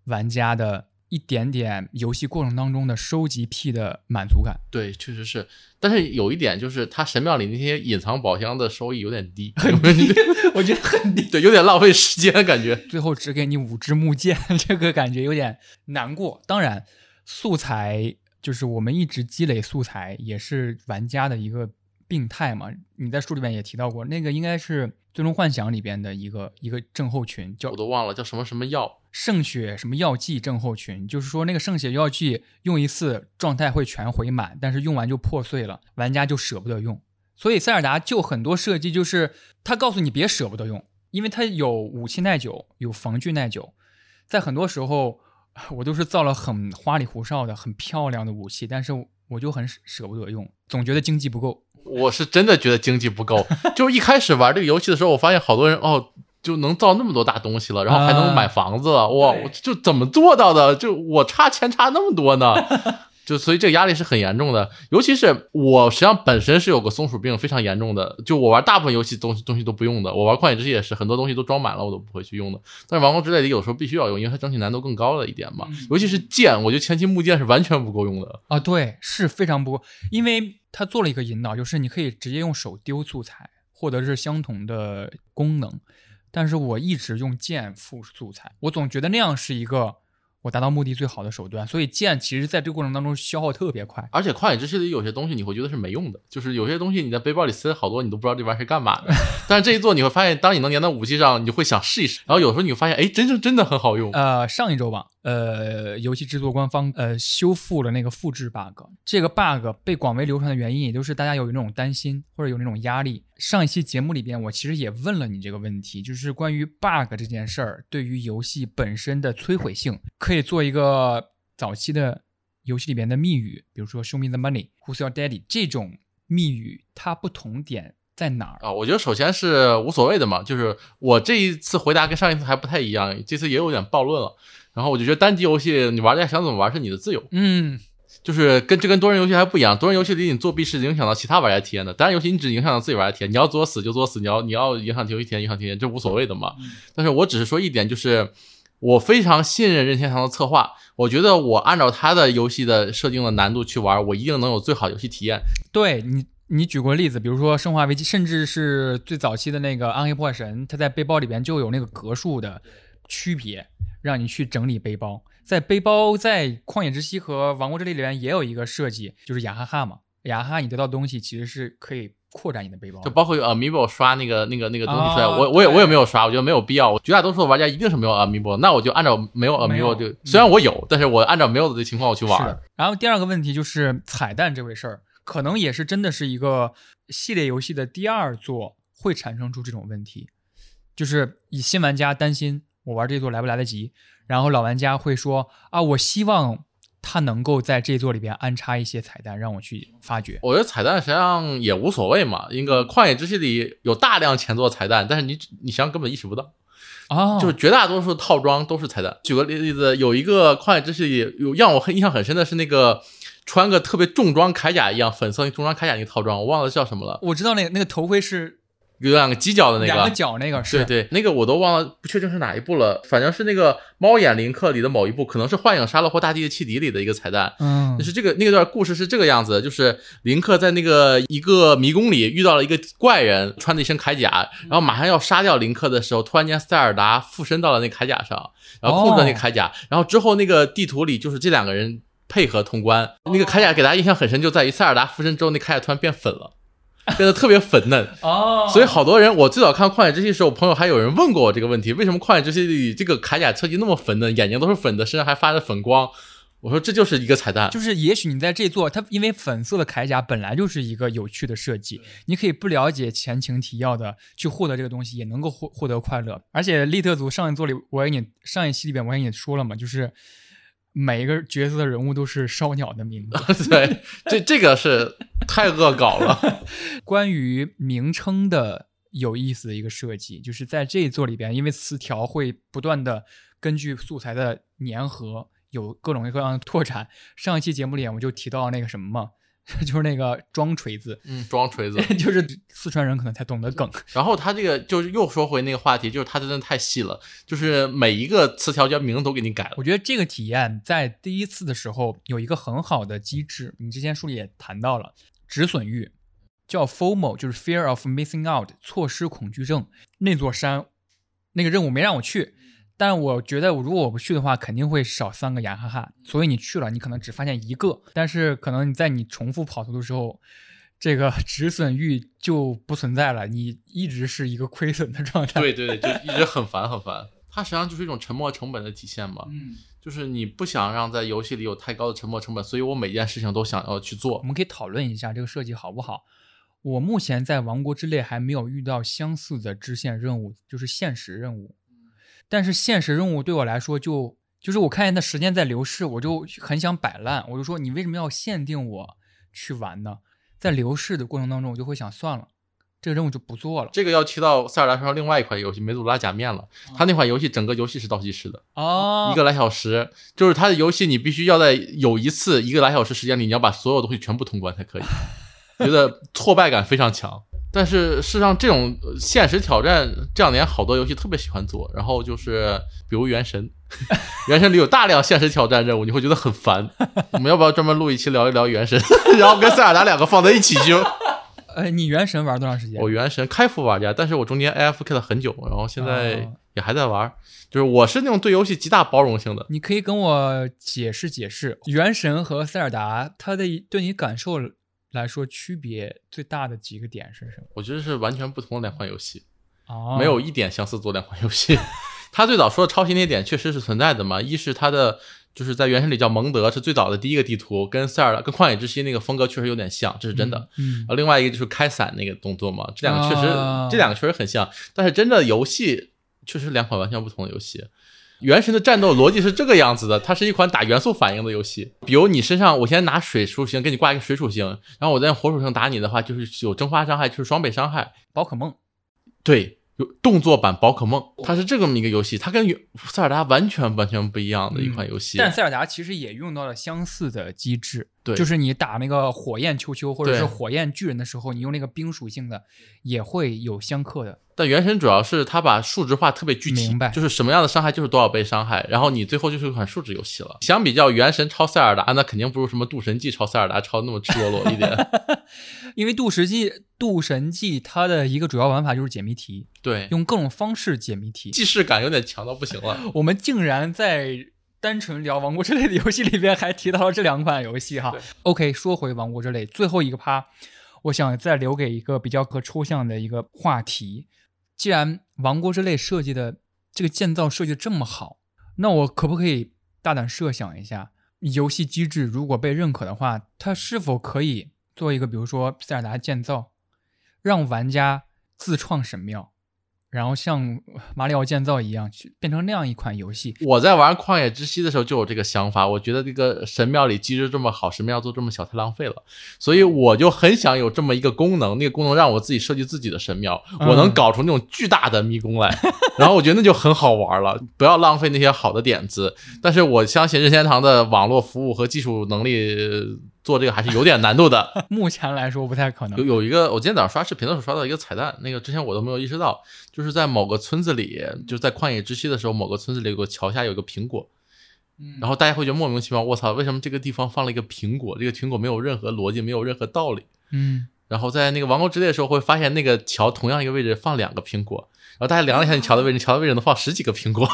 玩家的一点点游戏过程当中的收集癖的满足感。对，确实是。但是有一点就是，它神庙里那些隐藏宝箱的收益有点低，很低，我觉得很低，对，有点浪费时间感觉。最后只给你五支木剑，这个感觉有点难过。当然，素材。就是我们一直积累素材，也是玩家的一个病态嘛。你在书里面也提到过，那个应该是《最终幻想》里边的一个一个症候群，叫我都忘了叫什么什么药，圣血什么药剂症候群。就是说那个圣血药剂用一次状态会全回满，但是用完就破碎了，玩家就舍不得用。所以塞尔达就很多设计就是他告诉你别舍不得用，因为它有武器耐久，有防具耐久，在很多时候。我都是造了很花里胡哨的、很漂亮的武器，但是我就很舍不得用，总觉得经济不够。我是真的觉得经济不够。就一开始玩这个游戏的时候，我发现好多人哦，就能造那么多大东西了，然后还能买房子了，哇！我就怎么做到的？就我差钱差那么多呢？就所以这个压力是很严重的，尤其是我实际上本身是有个松鼠病非常严重的，就我玩大部分游戏东西东西都不用的，我玩旷野之息也是很多东西都装满了我都不会去用的，但是王国之泪里有时候必须要用，因为它整体难度更高了一点嘛，尤其是剑，我觉得前期木剑是完全不够用的。啊，对，是非常不够，因为它做了一个引导，就是你可以直接用手丢素材，获得是相同的功能，但是我一直用剑附素材，我总觉得那样是一个。我达到目的最好的手段，所以剑其实在这个过程当中消耗特别快，而且旷野之息里有些东西你会觉得是没用的，就是有些东西你在背包里塞了好多，你都不知道这玩意儿是干嘛的。但是这一做你会发现，当你能粘到武器上，你就会想试一试。然后有时候你会发现，哎，真正真的很好用。呃，上一周吧，呃，游戏制作官方呃修复了那个复制 bug，这个 bug 被广为流传的原因，也就是大家有那种担心或者有那种压力。上一期节目里边，我其实也问了你这个问题，就是关于 bug 这件事儿对于游戏本身的摧毁性，可以做一个早期的游戏里边的密语，比如说 “Show me the money, Who's your daddy” 这种密语，它不同点在哪儿啊？我觉得首先是无所谓的嘛，就是我这一次回答跟上一次还不太一样，这次也有点暴论了。然后我就觉得单机游戏你玩家想怎么玩是你的自由，嗯。就是跟这跟多人游戏还不一样，多人游戏里你作弊是影响到其他玩家体验的，单人游戏你只影响到自己玩家体验，你要作死就作死，你要你要影响游戏体验影响体验，这无所谓的嘛。但是我只是说一点，就是我非常信任任天堂的策划，我觉得我按照他的游戏的设定的难度去玩，我一定能有最好游戏体验。对你，你举过例子，比如说《生化危机》，甚至是最早期的那个《暗黑破坏神》，它在背包里边就有那个格数的区别，让你去整理背包。在背包，在旷野之息和王国之泪里面也有一个设计，就是雅哈哈嘛。雅哈哈，你得到东西其实是可以扩展你的背包，就包括 Amiibo 刷那个那个那个东西出来。我我也我也没有刷，我觉得没有必要。绝大多数的玩家一定是没有 Amiibo，那我就按照没有 Amiibo 就虽然我有，但是我按照没有的情况我去玩。然后第二个问题就是彩蛋这回事儿，可能也是真的是一个系列游戏的第二作会产生出这种问题，就是以新玩家担心。我玩这座来不来得及？然后老玩家会说啊，我希望他能够在这座里边安插一些彩蛋，让我去发掘。我觉得彩蛋实际上也无所谓嘛。那个旷野之息里有大量前作彩蛋，但是你你实际上根本意识不到。哦，就是绝大多数套装都是彩蛋。举个例子，有一个旷野之息里有让我很印象很深的是那个穿个特别重装铠甲一样粉色重装铠甲那个套装，我忘了叫什么了，我知道那个那个头盔是有两个犄角的那个。两个角那个是。对对，那个我都忘了，不确定是哪一部了，反正是那个猫眼林克里的某一部，可能是幻影沙漏或大地的汽笛里的一个彩蛋。嗯。就是这个那个段故事是这个样子，就是林克在那个一个迷宫里遇到了一个怪人，穿着一身铠甲，然后马上要杀掉林克的时候，突然间塞尔达附身到了那铠甲上，然后控制了那铠甲，然后之后那个地图里就是这两个人配合通关，那个铠甲。给大家印象很深，就在于塞尔达附身之后，那铠甲突然变粉了。变得特别粉嫩，哦所以好多人，我最早看《旷野之息》的时候，我朋友还有人问过我这个问题：为什么《旷野之息》里这个铠甲设计那么粉嫩，眼睛都是粉的，身上还发着粉光？我说这就是一个彩蛋，就是也许你在这座，它因为粉色的铠甲本来就是一个有趣的设计，你可以不了解前情提要的去获得这个东西，也能够获获得快乐。而且利特族上一座里，我给你上一期里边我给你说了嘛，就是每一个角色的人物都是烧鸟的名字。对，这这个是太恶搞了。关于名称的有意思的一个设计，就是在这一座里边，因为词条会不断的根据素材的粘合，有各种各样的拓展。上一期节目里我就提到那个什么嘛，就是那个装锤子，嗯，装锤子。就是四川人可能才懂得梗。然后他这个就是又说回那个话题，就是他真的太细了，就是每一个词条叫名字都给你改了。我觉得这个体验在第一次的时候有一个很好的机制，你之前书里也谈到了止损欲，叫 FOMO，就是 Fear of Missing Out，错失恐惧症。那座山那个任务没让我去，但我觉得如果我不去的话，肯定会少三个雅哈哈。所以你去了，你可能只发现一个，但是可能你在你重复跑图的时候。这个 止损欲就不存在了，你一直是一个亏损的状态。对对对，就一直很烦很烦。它实际上就是一种沉没成本的体现嘛。嗯，就是你不想让在游戏里有太高的沉没成本，所以我每件事情都想要去做我。们可以讨论一下这个设计好不好。我目前在《王国之泪》还没有遇到相似的支线任务，就是现实任务。但是现实任务对我来说就，就是我看见它时间在流逝，我就很想摆烂，我就说你为什么要限定我去玩呢？在流逝的过程当中，我就会想算了，这个任务就不做了。这个要提到塞尔达上另外一款游戏《梅祖拉假面》了。它那款游戏整个游戏是倒计时的，哦，一个来小时，就是它的游戏你必须要在有一次一个来小时时间里，你要把所有东西全部通关才可以，觉得挫败感非常强。但是事实上，这种呃现实挑战这两年好多游戏特别喜欢做，然后就是比如《原神》，《原神》里有大量现实挑战任务，你会觉得很烦。我们要不要专门录一期聊一聊《原神》，然后跟塞尔达两个放在一起就？呃，你原神玩多长时间？我原神开服玩家，但是我中间 AFK 了很久，然后现在哦也还在玩。就是我是那种对游戏极大包容性的，你可以跟我解释解释，原神和塞尔达它的对你感受来说区别最大的几个点是什么？我觉得是完全不同的两款游戏，哦，没有一点相似做两款游戏。他最早说的抄袭那点确实是存在的嘛，一是他的就是在原神里叫蒙德，是最早的第一个地图，跟塞尔、跟旷野之息那个风格确实有点像，这是真的。嗯，啊，另外一个就是开伞那个动作嘛，这两个确实，啊这两个确实很像，但是真的游戏确实两款完全不同的游戏。原神的战斗逻辑是这个样子的，它是一款打元素反应的游戏。比如你身上，我先拿水属性给你挂一个水属性，然后我再用火属性打你的话，就是有蒸发伤害，就是双倍伤害。宝可梦对，有动作版宝可梦，它是这么一个游戏，它跟原塞尔达完全完全不一样的一款游戏。嗯但塞尔达其实也用到了相似的机制，对就是你打那个火焰丘丘或者是火焰巨人的时候，你用那个冰属性的也会有相克的。但原神主要是它把数值化特别具体，明白就是什么样的伤害就是多少倍伤害，然后你最后就是一款数值游戏了。相比较原神超塞尔达，那肯定不如什么渡神记超塞尔达超那么赤裸裸一点。因为渡神记渡神记它的一个主要玩法就是解谜题，对，用各种方式解谜题。既视感有点强到不行了。我们竟然在单纯聊《王国之泪》的游戏里边还提到了这两款游戏哈。OK，说回《王国之泪》最后一个趴，我想再留给一个比较可抽象的一个话题。既然《王国之泪》设计的这个建造设计的这么好，那我可不可以大胆设想一下，游戏机制如果被认可的话，它是否可以做一个，比如说塞尔达建造，让玩家自创神庙，然后像马里奥建造一样，去变成那样一款游戏。我在玩旷野之息的时候就有这个想法，我觉得这个神庙里机制这么好，神庙做这么小太浪费了，所以我就很想有这么一个功能，那个功能让我自己设计自己的神庙，我能搞出那种巨大的迷宫来，然后我觉得那就很好玩了，不要浪费那些好的点子。但是我相信任天堂的网络服务和技术能力。做这个还是有点难度的，目前来说不太可能。有有一个，我今天早上刷视频的时候刷到一个彩蛋，那个之前我都没有意识到，就是在某个村子里，就是在旷野之息的时候，某个村子里有个桥下有个苹果，然后大家会觉得莫名其妙，我操，为什么这个地方放了一个苹果？这个苹果没有任何逻辑，没有任何道理。嗯，然后在那个王国之泪的时候，会发现那个桥同样一个位置放两个苹果，然后大家量了一下，你桥的位置，桥的位置能放十几个苹果，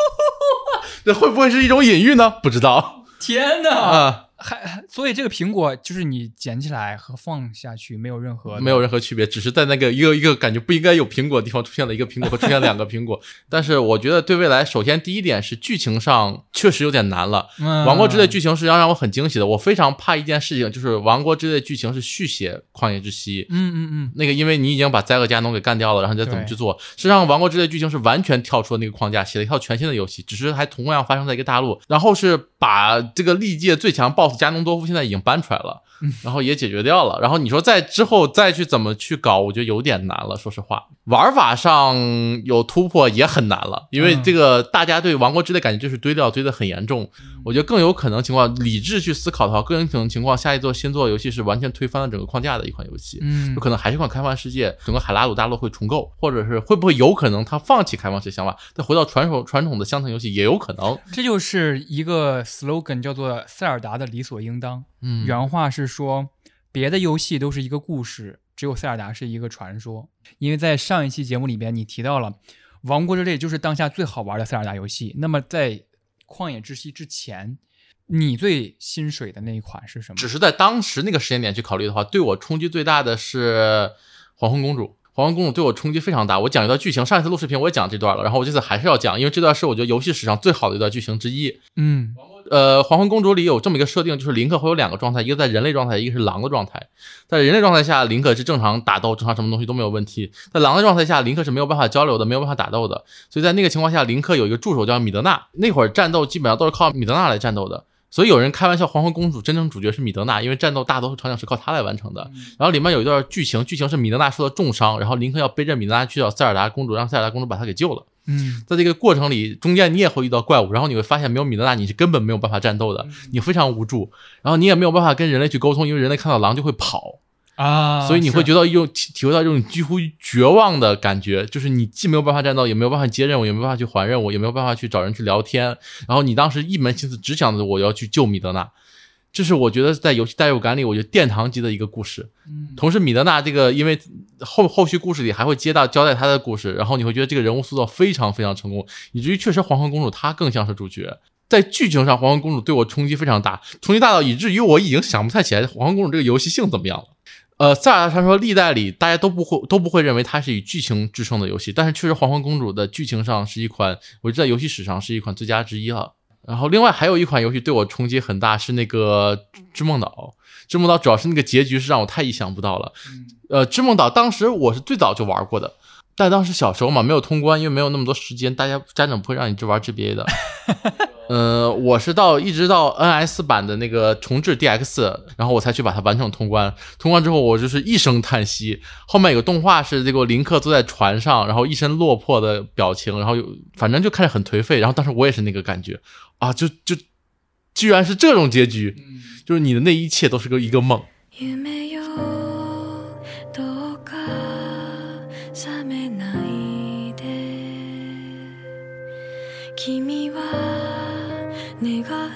这会不会是一种隐喻呢？不知道。天哪！啊。还所以这个苹果就是你捡起来和放下去没有任何没有任何区别，只是在那个一个一个感觉不应该有苹果的地方出现了一个苹果和出现两个苹果。但是我觉得对未来，首先第一点是剧情上确实有点难了。王国之泪剧情实际上让我很惊喜的。我非常怕一件事情，就是王国之泪剧情是续写旷野之息。嗯嗯嗯，那个因为你已经把灾厄加农给干掉了，然后你再怎么去做？实际上王国之泪剧情是完全跳出了那个框架，写了一套全新的游戏，只是还同样发生在一个大陆，然后是把这个历届最强 BOSS 加农多夫现在。已经搬出来了，然后也解决掉了。然后你说在之后再去怎么去搞，我觉得有点难了。说实话，玩法上有突破也很难了，因为这个大家对《王国之泪》感觉就是堆料堆的很严重。我觉得更有可能情况，理智去思考的话，更有可能情况，下一座新作游戏是完全推翻了整个框架的一款游戏。嗯，有可能还是一款开放世界，整个海拉鲁大陆会重构，或者是会不会有可能他放弃开放式想法，再回到传统传统的相同游戏也有可能。这就是一个 slogan，叫做塞尔达的理所应当。嗯，原话是说，别的游戏都是一个故事，只有塞尔达是一个传说。因为在上一期节目里边，你提到了《王国之泪》就是当下最好玩的塞尔达游戏。那么在《旷野之息》之前，你最心水的那一款是什么？只是在当时那个时间点去考虑的话，对我冲击最大的是《黄昏公主》。《黄昏公主》对我冲击非常大。我讲一段剧情，上一次录视频我也讲这段了，然后我这次还是要讲，因为这段是我觉得游戏史上最好的一段剧情之一。嗯。呃，黄昏公主里有这么一个设定，就是林克会有两个状态，一个在人类状态，一个是狼的状态。在人类状态下，林克是正常打斗，正常什么东西都没有问题；在狼的状态下，林克是没有办法交流的，没有办法打斗的。所以在那个情况下，林克有一个助手叫米德纳。那会儿战斗基本上都是靠米德纳来战斗的。所以有人开玩笑，黄昏公主真正主角是米德纳，因为战斗大多数场景是靠她来完成的。然后里面有一段剧情，剧情是米德纳受到重伤，然后林克要背着米德纳去找塞尔达公主，让塞尔达公主把他给救了。嗯，在这个过程里，中间你也会遇到怪物，然后你会发现没有米德纳你是根本没有办法战斗的，你非常无助，然后你也没有办法跟人类去沟通，因为人类看到狼就会跑啊，所以你会觉得一种体体会到这种几乎绝望的感觉，就是你既没有办法战斗，也没有办法接任务，也没有办法去还任务，也没有办法去找人去聊天，然后你当时一门心思只想着我要去救米德纳。这是我觉得在游戏代入感里，我觉得殿堂级的一个故事。嗯，同时米德纳这个，因为后后续故事里还会接到交代他的故事，然后你会觉得这个人物塑造非常非常成功，以至于确实黄昏公主她更像是主角。在剧情上，黄昏公主对我冲击非常大，冲击大到以至于我已经想不太起来黄昏公主这个游戏性怎么样了。呃，塞尔达传说历代里大家都不会都不会认为它是以剧情制胜的游戏，但是确实黄昏公主的剧情上是一款，我觉得在游戏史上是一款最佳之一了。然后，另外还有一款游戏对我冲击很大，是那个《织梦岛》。《织梦岛》主要是那个结局是让我太意想不到了。呃，《织梦岛》当时我是最早就玩过的，但当时小时候嘛，没有通关，因为没有那么多时间，大家家长不会让你去玩 GBA 的。呃，我是到一直到 NS 版的那个重置 DX，然后我才去把它完成通关。通关之后，我就是一声叹息。后面有个动画是这个林克坐在船上，然后一身落魄的表情，然后有反正就看着很颓废。然后当时我也是那个感觉。啊，就就，居然是这种结局，就是你的那一切都是个一个梦。 내가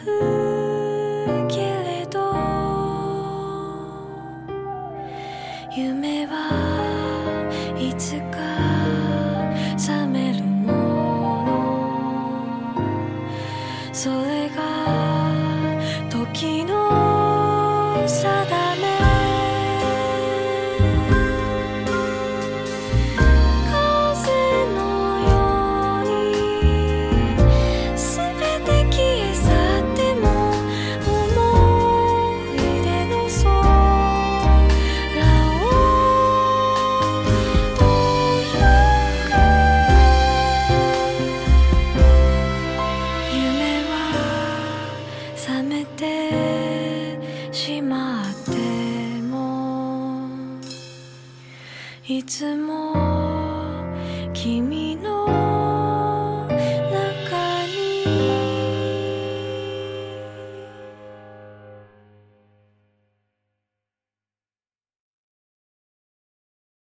いつも君